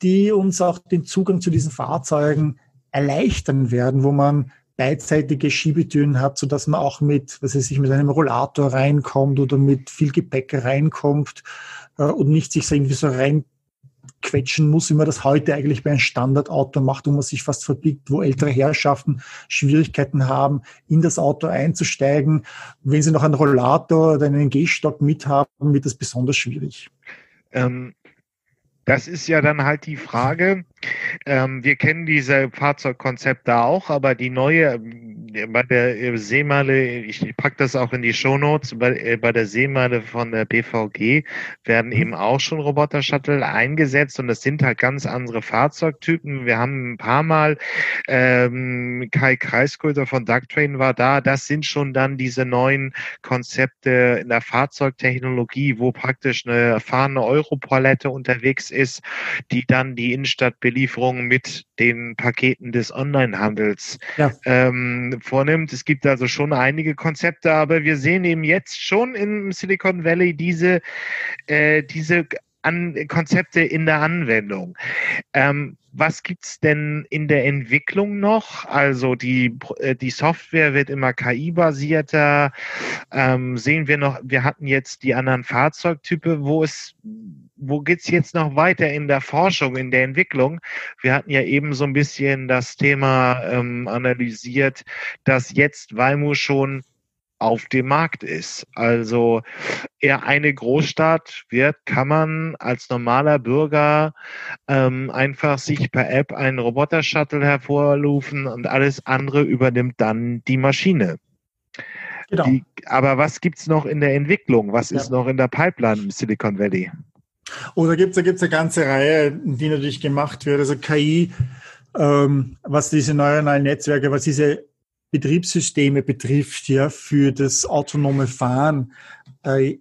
die uns auch den Zugang zu diesen Fahrzeugen erleichtern werden, wo man beidseitige Schiebetüren hat, so dass man auch mit, was weiß ich, mit einem Rollator reinkommt oder mit viel Gepäck reinkommt äh, und nicht sich so irgendwie so reinquetschen muss, wie man das heute eigentlich bei einem Standardauto macht, wo man sich fast verbiegt, wo ältere Herrschaften Schwierigkeiten haben, in das Auto einzusteigen. Wenn sie noch einen Rollator oder einen Gehstock mithaben, wird das besonders schwierig. Ähm, das ist ja dann halt die Frage. Ähm, wir kennen diese Fahrzeugkonzepte auch, aber die neue, bei der Seemeile, ich packe das auch in die Shownotes, bei, äh, bei der Seemeile von der BVG werden eben auch schon Roboter-Shuttle eingesetzt und das sind halt ganz andere Fahrzeugtypen. Wir haben ein paar Mal, ähm, Kai Kreiskulter von Ducktrain war da, das sind schon dann diese neuen Konzepte in der Fahrzeugtechnologie, wo praktisch eine erfahrene Europalette unterwegs ist, die dann die Innenstadtbelieferung mit den Paketen des Onlinehandels ja. ähm, vornimmt. Es gibt also schon einige Konzepte, aber wir sehen eben jetzt schon im Silicon Valley diese, äh, diese an Konzepte in der Anwendung. Ähm, was gibt's denn in der Entwicklung noch? Also die, äh, die Software wird immer KI-basierter. Ähm, sehen wir noch, wir hatten jetzt die anderen Fahrzeugtype. Wo ist, wo geht's jetzt noch weiter in der Forschung, in der Entwicklung? Wir hatten ja eben so ein bisschen das Thema ähm, analysiert, dass jetzt Waymo schon auf dem Markt ist. Also eher eine Großstadt wird, kann man als normaler Bürger ähm, einfach sich per App einen Roboter-Shuttle hervorrufen und alles andere übernimmt dann die Maschine. Genau. Die, aber was gibt's noch in der Entwicklung? Was ja. ist noch in der Pipeline im Silicon Valley? Oh, da gibt's da gibt's eine ganze Reihe, die natürlich gemacht wird. Also KI, ähm, was diese neuronalen Netzwerke, was diese Betriebssysteme betrifft, ja, für das autonome Fahren, äh,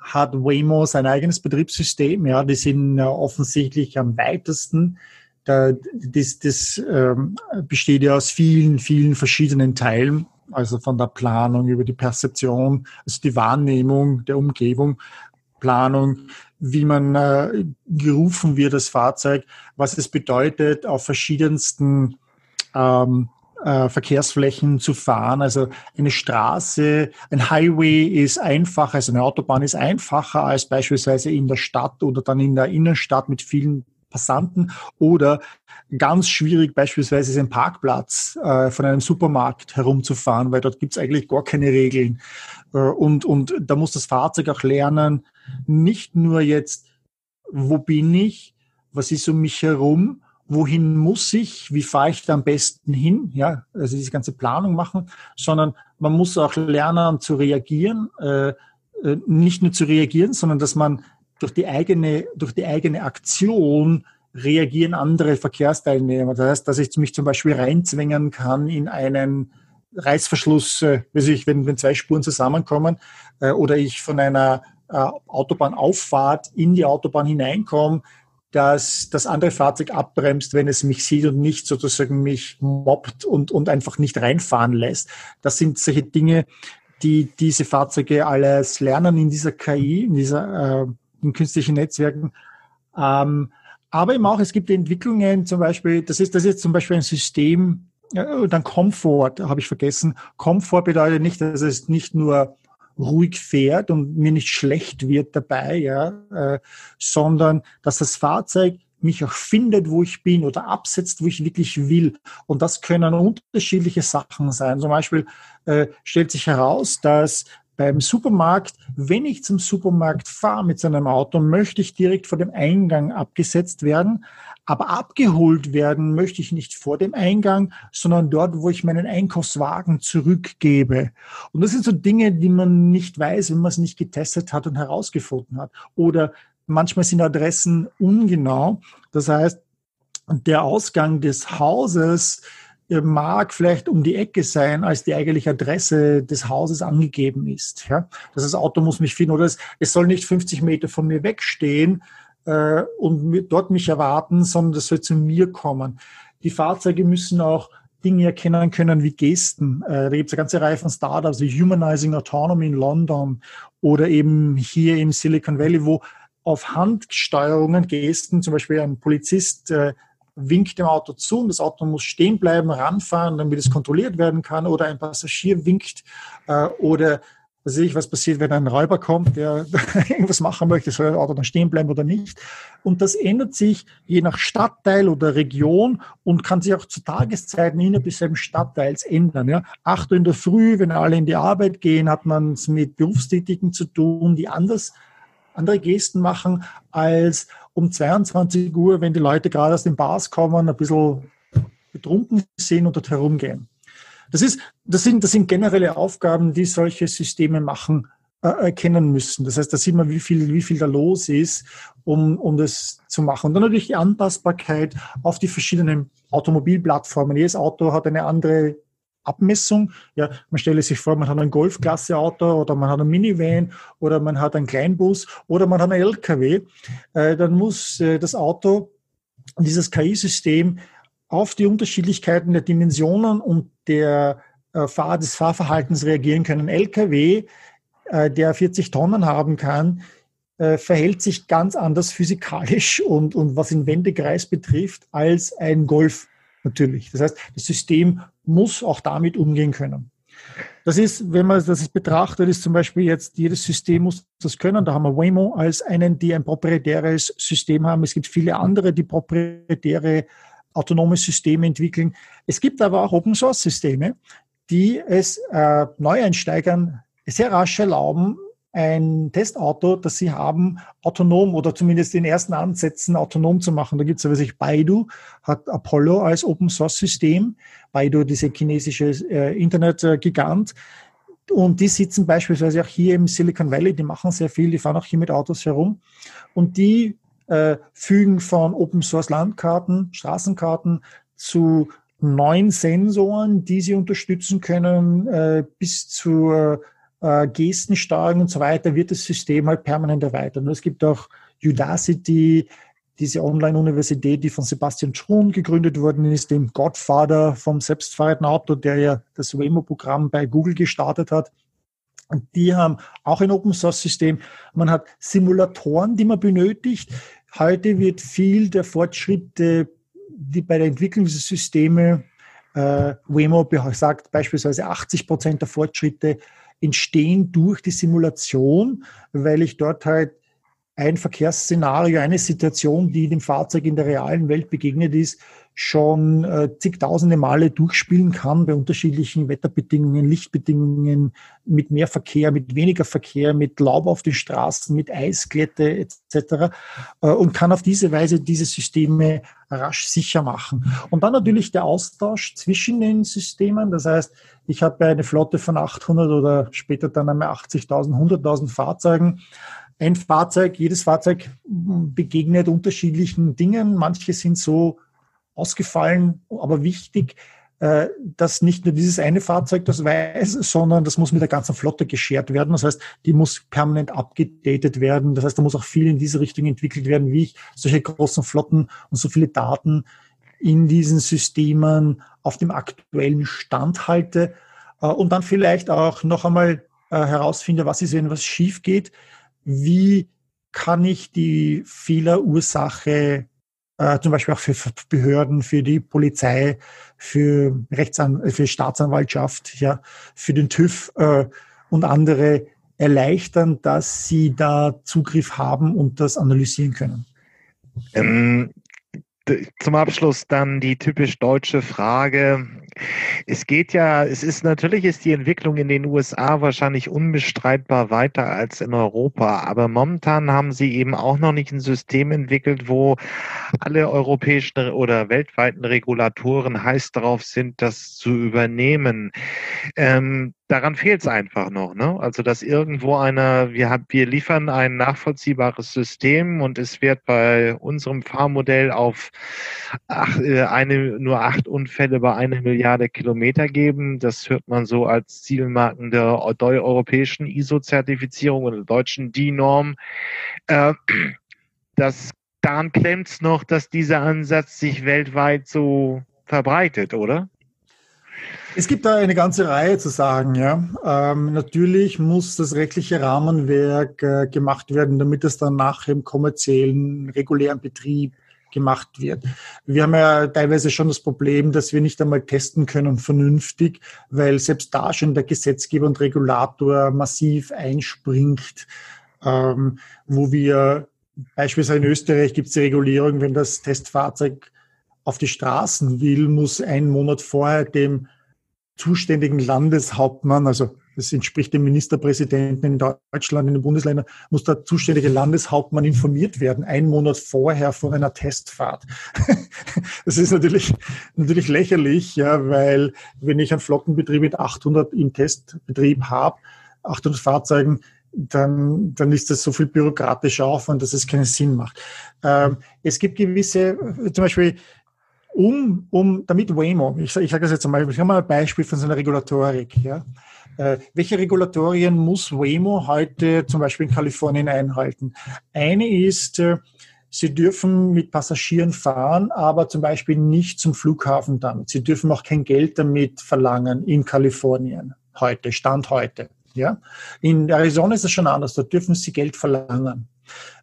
hat Waymo sein eigenes Betriebssystem. Ja, die sind äh, offensichtlich am weitesten. Da, das das ähm, besteht ja aus vielen, vielen verschiedenen Teilen, also von der Planung über die Perzeption, also die Wahrnehmung der Umgebung, Planung, wie man äh, gerufen wird, das Fahrzeug, was es bedeutet, auf verschiedensten ähm, äh, Verkehrsflächen zu fahren. Also eine Straße, ein Highway ist einfacher, also eine Autobahn ist einfacher als beispielsweise in der Stadt oder dann in der Innenstadt mit vielen Passanten oder ganz schwierig beispielsweise ein Parkplatz äh, von einem Supermarkt herumzufahren, weil dort gibt es eigentlich gar keine Regeln. Äh, und, und da muss das Fahrzeug auch lernen, nicht nur jetzt, wo bin ich, was ist um mich herum, wohin muss ich, wie fahre ich da am besten hin, ja, also diese ganze Planung machen, sondern man muss auch lernen zu reagieren, äh, äh, nicht nur zu reagieren, sondern dass man durch die eigene, durch die eigene Aktion reagieren andere Verkehrsteilnehmer. Das heißt, dass ich mich zum Beispiel reinzwängen kann in einen Reißverschluss, äh, wenn, wenn zwei Spuren zusammenkommen, äh, oder ich von einer äh, Autobahnauffahrt in die Autobahn hineinkomme, dass das andere Fahrzeug abbremst, wenn es mich sieht und nicht sozusagen mich mobbt und, und einfach nicht reinfahren lässt. Das sind solche Dinge, die diese Fahrzeuge alles lernen in dieser KI, in dieser äh, in künstlichen Netzwerken. Ähm, aber eben auch, es gibt Entwicklungen, zum Beispiel, das ist, das ist zum Beispiel ein System, ja, dann Komfort, habe ich vergessen. Komfort bedeutet nicht, dass es nicht nur ruhig fährt und mir nicht schlecht wird dabei, ja, äh, sondern dass das Fahrzeug mich auch findet, wo ich bin oder absetzt, wo ich wirklich will. Und das können unterschiedliche Sachen sein. Zum Beispiel äh, stellt sich heraus, dass beim Supermarkt, wenn ich zum Supermarkt fahre mit seinem Auto, möchte ich direkt vor dem Eingang abgesetzt werden. Aber abgeholt werden möchte ich nicht vor dem Eingang, sondern dort, wo ich meinen Einkaufswagen zurückgebe. Und das sind so Dinge, die man nicht weiß, wenn man es nicht getestet hat und herausgefunden hat. Oder manchmal sind Adressen ungenau. Das heißt, der Ausgang des Hauses mag vielleicht um die Ecke sein, als die eigentliche Adresse des Hauses angegeben ist. Ja? Das Auto muss mich finden oder es, es soll nicht 50 Meter von mir wegstehen äh, und dort mich erwarten, sondern das soll zu mir kommen. Die Fahrzeuge müssen auch Dinge erkennen können wie Gesten. Äh, da gibt es eine ganze Reihe von Startups wie Humanizing Autonomy in London oder eben hier im Silicon Valley, wo auf Handsteuerungen, Gesten, zum Beispiel ein Polizist äh, winkt dem Auto zu und das Auto muss stehen bleiben, ranfahren, damit es kontrolliert werden kann oder ein Passagier winkt äh, oder was sehe ich, was passiert, wenn ein Räuber kommt, der irgendwas machen möchte, soll das Auto dann stehen bleiben oder nicht. Und das ändert sich je nach Stadtteil oder Region und kann sich auch zu Tageszeiten innerhalb desselben Stadtteils ändern. Ja. 8 Uhr in der Früh, wenn alle in die Arbeit gehen, hat man es mit Berufstätigen zu tun, die anders andere Gesten machen als um 22 Uhr, wenn die Leute gerade aus den Bars kommen, ein bisschen betrunken sind und dort herumgehen. Das, ist, das, sind, das sind generelle Aufgaben, die solche Systeme machen, äh, erkennen müssen. Das heißt, da sieht man, wie viel, wie viel da los ist, um, um das zu machen. Und dann natürlich die Anpassbarkeit auf die verschiedenen Automobilplattformen. Jedes Auto hat eine andere Abmessung. Ja, man stelle sich vor, man hat ein Golfklasse-Auto oder man hat ein Minivan oder man hat einen Kleinbus oder man hat einen LKW. Äh, dann muss äh, das Auto, dieses KI-System auf die Unterschiedlichkeiten der Dimensionen und der äh, Fahr des Fahrverhaltens reagieren können. Ein LKW, äh, der 40 Tonnen haben kann, äh, verhält sich ganz anders physikalisch und, und was den Wendekreis betrifft als ein Golf natürlich. Das heißt, das System muss auch damit umgehen können. Das ist, wenn man das betrachtet, ist zum Beispiel jetzt jedes System muss das können. Da haben wir Waymo als einen, die ein proprietäres System haben. Es gibt viele andere, die proprietäre autonome Systeme entwickeln. Es gibt aber auch Open Source Systeme, die es äh, Neueinsteigern sehr rasch erlauben, ein Testauto, das sie haben, autonom oder zumindest in ersten Ansätzen autonom zu machen. Da gibt es aber sich Baidu, hat Apollo als Open Source System, Baidu, diese chinesische äh, Internetgigant. Und die sitzen beispielsweise auch hier im Silicon Valley, die machen sehr viel, die fahren auch hier mit Autos herum. Und die äh, fügen von Open Source Landkarten, Straßenkarten zu neuen Sensoren, die sie unterstützen können, äh, bis zur äh, Gestensteuerung und so weiter, wird das System halt permanent erweitert. Und es gibt auch Udacity, diese Online-Universität, die von Sebastian Schrum gegründet worden ist, dem Godfather vom selbstfahrenden Auto, der ja das Waymo-Programm bei Google gestartet hat. Und die haben auch ein Open-Source-System. Man hat Simulatoren, die man benötigt. Heute wird viel der Fortschritte, die bei der Entwicklung dieser Systeme, äh, Waymo sagt beispielsweise 80 Prozent der Fortschritte entstehen durch die Simulation, weil ich dort halt ein Verkehrsszenario, eine Situation, die dem Fahrzeug in der realen Welt begegnet ist, schon äh, zigtausende Male durchspielen kann bei unterschiedlichen Wetterbedingungen, Lichtbedingungen, mit mehr Verkehr, mit weniger Verkehr, mit Laub auf den Straßen, mit Eisglätte etc. Äh, und kann auf diese Weise diese Systeme rasch sicher machen. Und dann natürlich der Austausch zwischen den Systemen. Das heißt, ich habe eine Flotte von 800 oder später dann einmal 80.000, 100.000 Fahrzeugen ein Fahrzeug, jedes Fahrzeug begegnet unterschiedlichen Dingen. Manche sind so ausgefallen, aber wichtig, äh, dass nicht nur dieses eine Fahrzeug das weiß, sondern das muss mit der ganzen Flotte geschert werden. Das heißt, die muss permanent abgedatet werden. Das heißt, da muss auch viel in diese Richtung entwickelt werden, wie ich solche großen Flotten und so viele Daten in diesen Systemen auf dem aktuellen Stand halte äh, und dann vielleicht auch noch einmal äh, herausfinde, was ist, wenn was schief geht, wie kann ich die Fehlerursache äh, zum Beispiel auch für Behörden, für die Polizei, für Rechtsan für Staatsanwaltschaft, ja, für den TÜV äh, und andere erleichtern, dass sie da Zugriff haben und das analysieren können. Ähm, zum Abschluss dann die typisch deutsche Frage. Es geht ja, es ist natürlich ist die Entwicklung in den USA wahrscheinlich unbestreitbar weiter als in Europa, aber momentan haben sie eben auch noch nicht ein System entwickelt, wo alle europäischen oder weltweiten Regulatoren heiß darauf sind, das zu übernehmen. Ähm, daran fehlt es einfach noch. Ne? Also dass irgendwo einer, wir, haben, wir liefern ein nachvollziehbares System und es wird bei unserem Fahrmodell auf ach, äh, eine, nur acht Unfälle bei einer Milliarde Kilometer geben. Das hört man so als Zielmarken der europäischen ISO-Zertifizierung oder deutschen DIN-Norm. Äh, das, daran klemmt es noch, dass dieser Ansatz sich weltweit so verbreitet, oder? Es gibt da eine ganze Reihe zu sagen, ja. Ähm, natürlich muss das rechtliche Rahmenwerk äh, gemacht werden, damit es dann nachher im kommerziellen, regulären Betrieb gemacht wird. Wir haben ja teilweise schon das Problem, dass wir nicht einmal testen können vernünftig, weil selbst da schon der Gesetzgeber und Regulator massiv einspringt, ähm, wo wir beispielsweise in Österreich gibt es die Regulierung, wenn das Testfahrzeug auf die Straßen will, muss ein Monat vorher dem zuständigen Landeshauptmann, also das entspricht dem Ministerpräsidenten in Deutschland, in den Bundesländern, muss der zuständige Landeshauptmann informiert werden, einen Monat vorher von einer Testfahrt. Das ist natürlich, natürlich lächerlich, ja, weil wenn ich einen Flottenbetrieb mit 800 im Testbetrieb habe, 800 Fahrzeugen, dann, dann ist das so viel bürokratischer Aufwand, dass es keinen Sinn macht. Ähm, es gibt gewisse, zum Beispiel um, um damit Waymo, ich, ich sage das jetzt einmal, ich habe mal ein Beispiel von so einer Regulatorik. Ja. Äh, welche Regulatorien muss Waymo heute zum Beispiel in Kalifornien einhalten? Eine ist, äh, Sie dürfen mit Passagieren fahren, aber zum Beispiel nicht zum Flughafen damit. Sie dürfen auch kein Geld damit verlangen in Kalifornien heute, Stand heute. Ja? In Arizona ist es schon anders, da dürfen Sie Geld verlangen.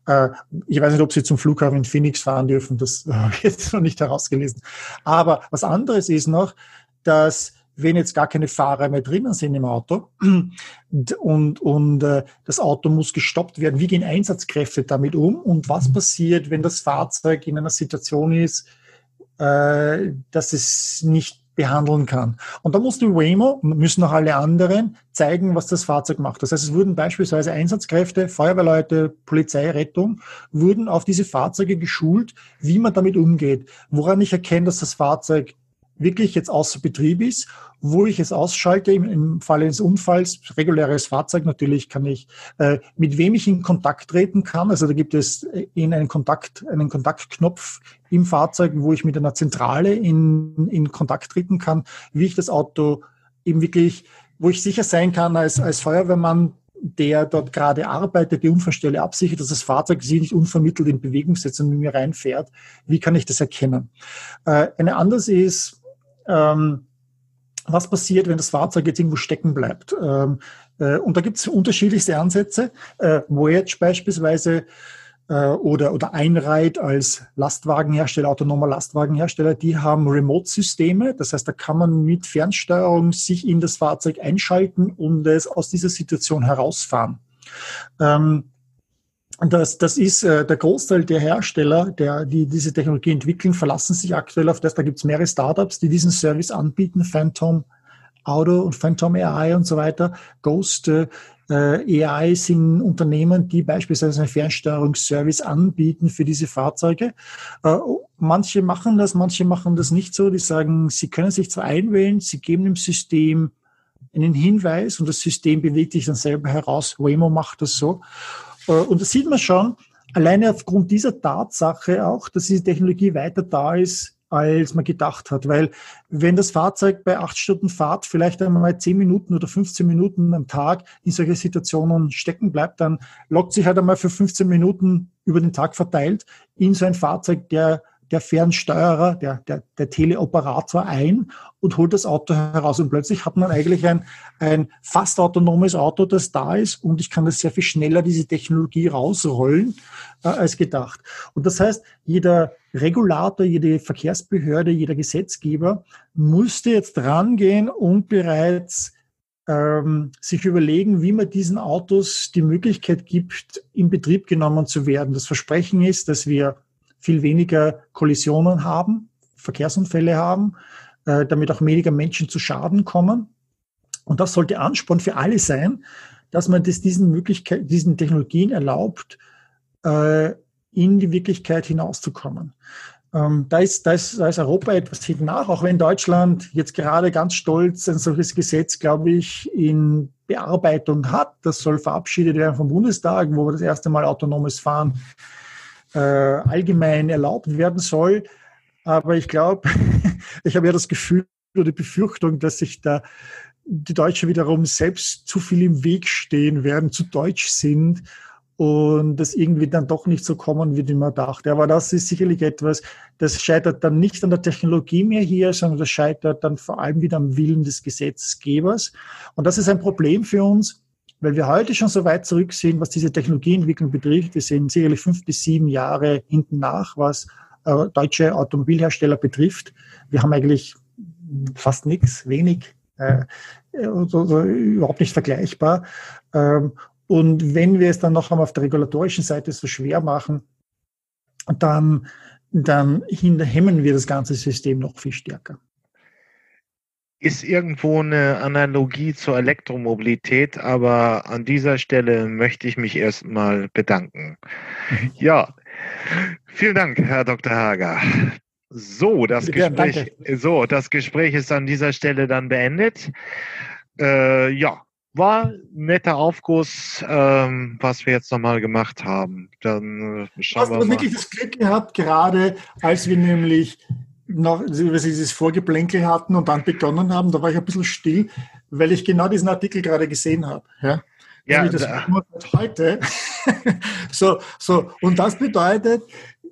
Äh, ich weiß nicht, ob Sie zum Flughafen in Phoenix fahren dürfen, das habe ich jetzt noch nicht herausgelesen. Aber was anderes ist noch, dass wenn jetzt gar keine Fahrer mehr drinnen sind im Auto und, und äh, das Auto muss gestoppt werden, wie gehen Einsatzkräfte damit um und was passiert, wenn das Fahrzeug in einer Situation ist, äh, dass es nicht behandeln kann. Und da muss die Waymo, müssen auch alle anderen zeigen, was das Fahrzeug macht. Das heißt, es wurden beispielsweise Einsatzkräfte, Feuerwehrleute, Polizei, Rettung, wurden auf diese Fahrzeuge geschult, wie man damit umgeht, woran ich erkenne, dass das Fahrzeug wirklich jetzt außer Betrieb ist, wo ich es ausschalte im, im Falle eines Unfalls, reguläres Fahrzeug natürlich kann ich, äh, mit wem ich in Kontakt treten kann. Also da gibt es in einen Kontakt, einen Kontaktknopf im Fahrzeug, wo ich mit einer Zentrale in, in Kontakt treten kann, wie ich das Auto eben wirklich, wo ich sicher sein kann als, als Feuerwehrmann, der dort gerade arbeitet, die Unfallstelle absichert, dass das Fahrzeug sich nicht unvermittelt in Bewegung setzt und mit mir reinfährt. Wie kann ich das erkennen? Äh, eine andere ist, ähm, was passiert, wenn das Fahrzeug jetzt irgendwo stecken bleibt. Ähm, äh, und da gibt es unterschiedlichste Ansätze. Äh, Voyage beispielsweise äh, oder, oder Einride als Lastwagenhersteller, autonomer Lastwagenhersteller, die haben Remote-Systeme. Das heißt, da kann man mit Fernsteuerung sich in das Fahrzeug einschalten und es aus dieser Situation herausfahren. Ähm, das, das ist äh, der Großteil der Hersteller, der, die diese Technologie entwickeln, verlassen sich aktuell auf das. Da gibt es mehrere Startups, die diesen Service anbieten, Phantom Auto und Phantom AI und so weiter. Ghost äh, AI sind Unternehmen, die beispielsweise einen Fernsteuerungsservice anbieten für diese Fahrzeuge. Äh, manche machen das, manche machen das nicht so. Die sagen, sie können sich zwar einwählen, sie geben dem System einen Hinweis und das System bewegt sich dann selber heraus. Waymo macht das so. Äh, und das sieht man schon, alleine aufgrund dieser Tatsache auch, dass diese Technologie weiter da ist, als man gedacht hat. Weil wenn das Fahrzeug bei acht Stunden Fahrt vielleicht einmal zehn Minuten oder 15 Minuten am Tag in solche Situationen stecken bleibt, dann lockt sich halt einmal für 15 Minuten über den Tag verteilt in so ein Fahrzeug, der der Fernsteuerer, der, der, der Teleoperator ein und holt das Auto heraus. Und plötzlich hat man eigentlich ein, ein fast autonomes Auto, das da ist und ich kann das sehr viel schneller, diese Technologie rausrollen, äh, als gedacht. Und das heißt, jeder Regulator, jede Verkehrsbehörde, jeder Gesetzgeber musste jetzt rangehen und bereits ähm, sich überlegen, wie man diesen Autos die Möglichkeit gibt, in Betrieb genommen zu werden. Das Versprechen ist, dass wir viel weniger Kollisionen haben, Verkehrsunfälle haben, äh, damit auch weniger Menschen zu Schaden kommen. Und das sollte Ansporn für alle sein, dass man das diesen Möglichkeiten, diesen Technologien erlaubt, äh, in die Wirklichkeit hinauszukommen. Ähm, da, ist, da, ist, da ist Europa etwas hinten nach, auch wenn Deutschland jetzt gerade ganz stolz ein solches Gesetz, glaube ich, in Bearbeitung hat. Das soll verabschiedet werden vom Bundestag, wo wir das erste Mal autonomes Fahren äh, allgemein erlaubt werden soll. Aber ich glaube, ich habe ja das Gefühl oder die Befürchtung, dass sich da die Deutschen wiederum selbst zu viel im Weg stehen werden, zu deutsch sind und das irgendwie dann doch nicht so kommen wird, wie man dachte. Aber das ist sicherlich etwas, das scheitert dann nicht an der Technologie mehr hier, sondern das scheitert dann vor allem wieder am Willen des Gesetzgebers. Und das ist ein Problem für uns, weil wir heute schon so weit zurück sind, was diese Technologieentwicklung betrifft. Wir sind sicherlich fünf bis sieben Jahre hinten nach, was äh, deutsche Automobilhersteller betrifft. Wir haben eigentlich fast nichts, wenig, äh, so, so, überhaupt nicht vergleichbar. Ähm, und wenn wir es dann noch einmal auf der regulatorischen Seite so schwer machen, dann, dann hemmen wir das ganze System noch viel stärker ist irgendwo eine Analogie zur Elektromobilität, aber an dieser Stelle möchte ich mich erstmal bedanken. Mhm. Ja, vielen Dank, Herr Dr. Hager. So, das Gespräch, so, das Gespräch ist an dieser Stelle dann beendet. Äh, ja, war netter Aufguss, ähm, was wir jetzt nochmal gemacht haben. Dann schauen Hast wir mal. wirklich das Glück gehabt, gerade als wir nämlich noch, wie sie dieses Vorgeplänkel hatten und dann begonnen haben, da war ich ein bisschen still, weil ich genau diesen Artikel gerade gesehen habe. Ja, ja das da. heute. so, so, und das bedeutet,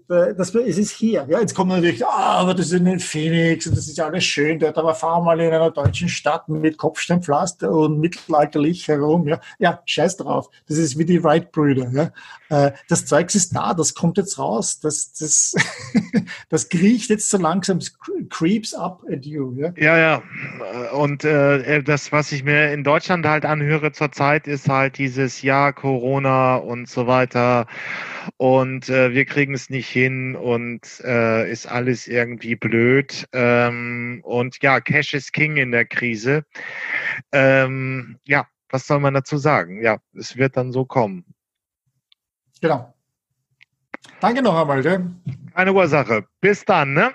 das, es ist hier. Ja, jetzt kommt natürlich, ah, aber das ist in Phoenix und das ist ja alles schön dort, aber fahr mal in einer deutschen Stadt mit Kopfsteinpflaster und mittelalterlich herum. Ja, ja scheiß drauf. Das ist wie die Wright-Brüder. Ja. Äh, das Zeugs ist da, das kommt jetzt raus, das, das, das kriecht jetzt so langsam, creeps up at you. Ja, ja. ja. Und äh, das, was ich mir in Deutschland halt anhöre zurzeit, ist halt dieses Jahr Corona und so weiter und äh, wir kriegen es nicht hin und äh, ist alles irgendwie blöd. Ähm, und ja, Cash is King in der Krise. Ähm, ja, was soll man dazu sagen? Ja, es wird dann so kommen. Genau. Danke noch einmal. Gell? Keine Ursache. Bis dann, ne?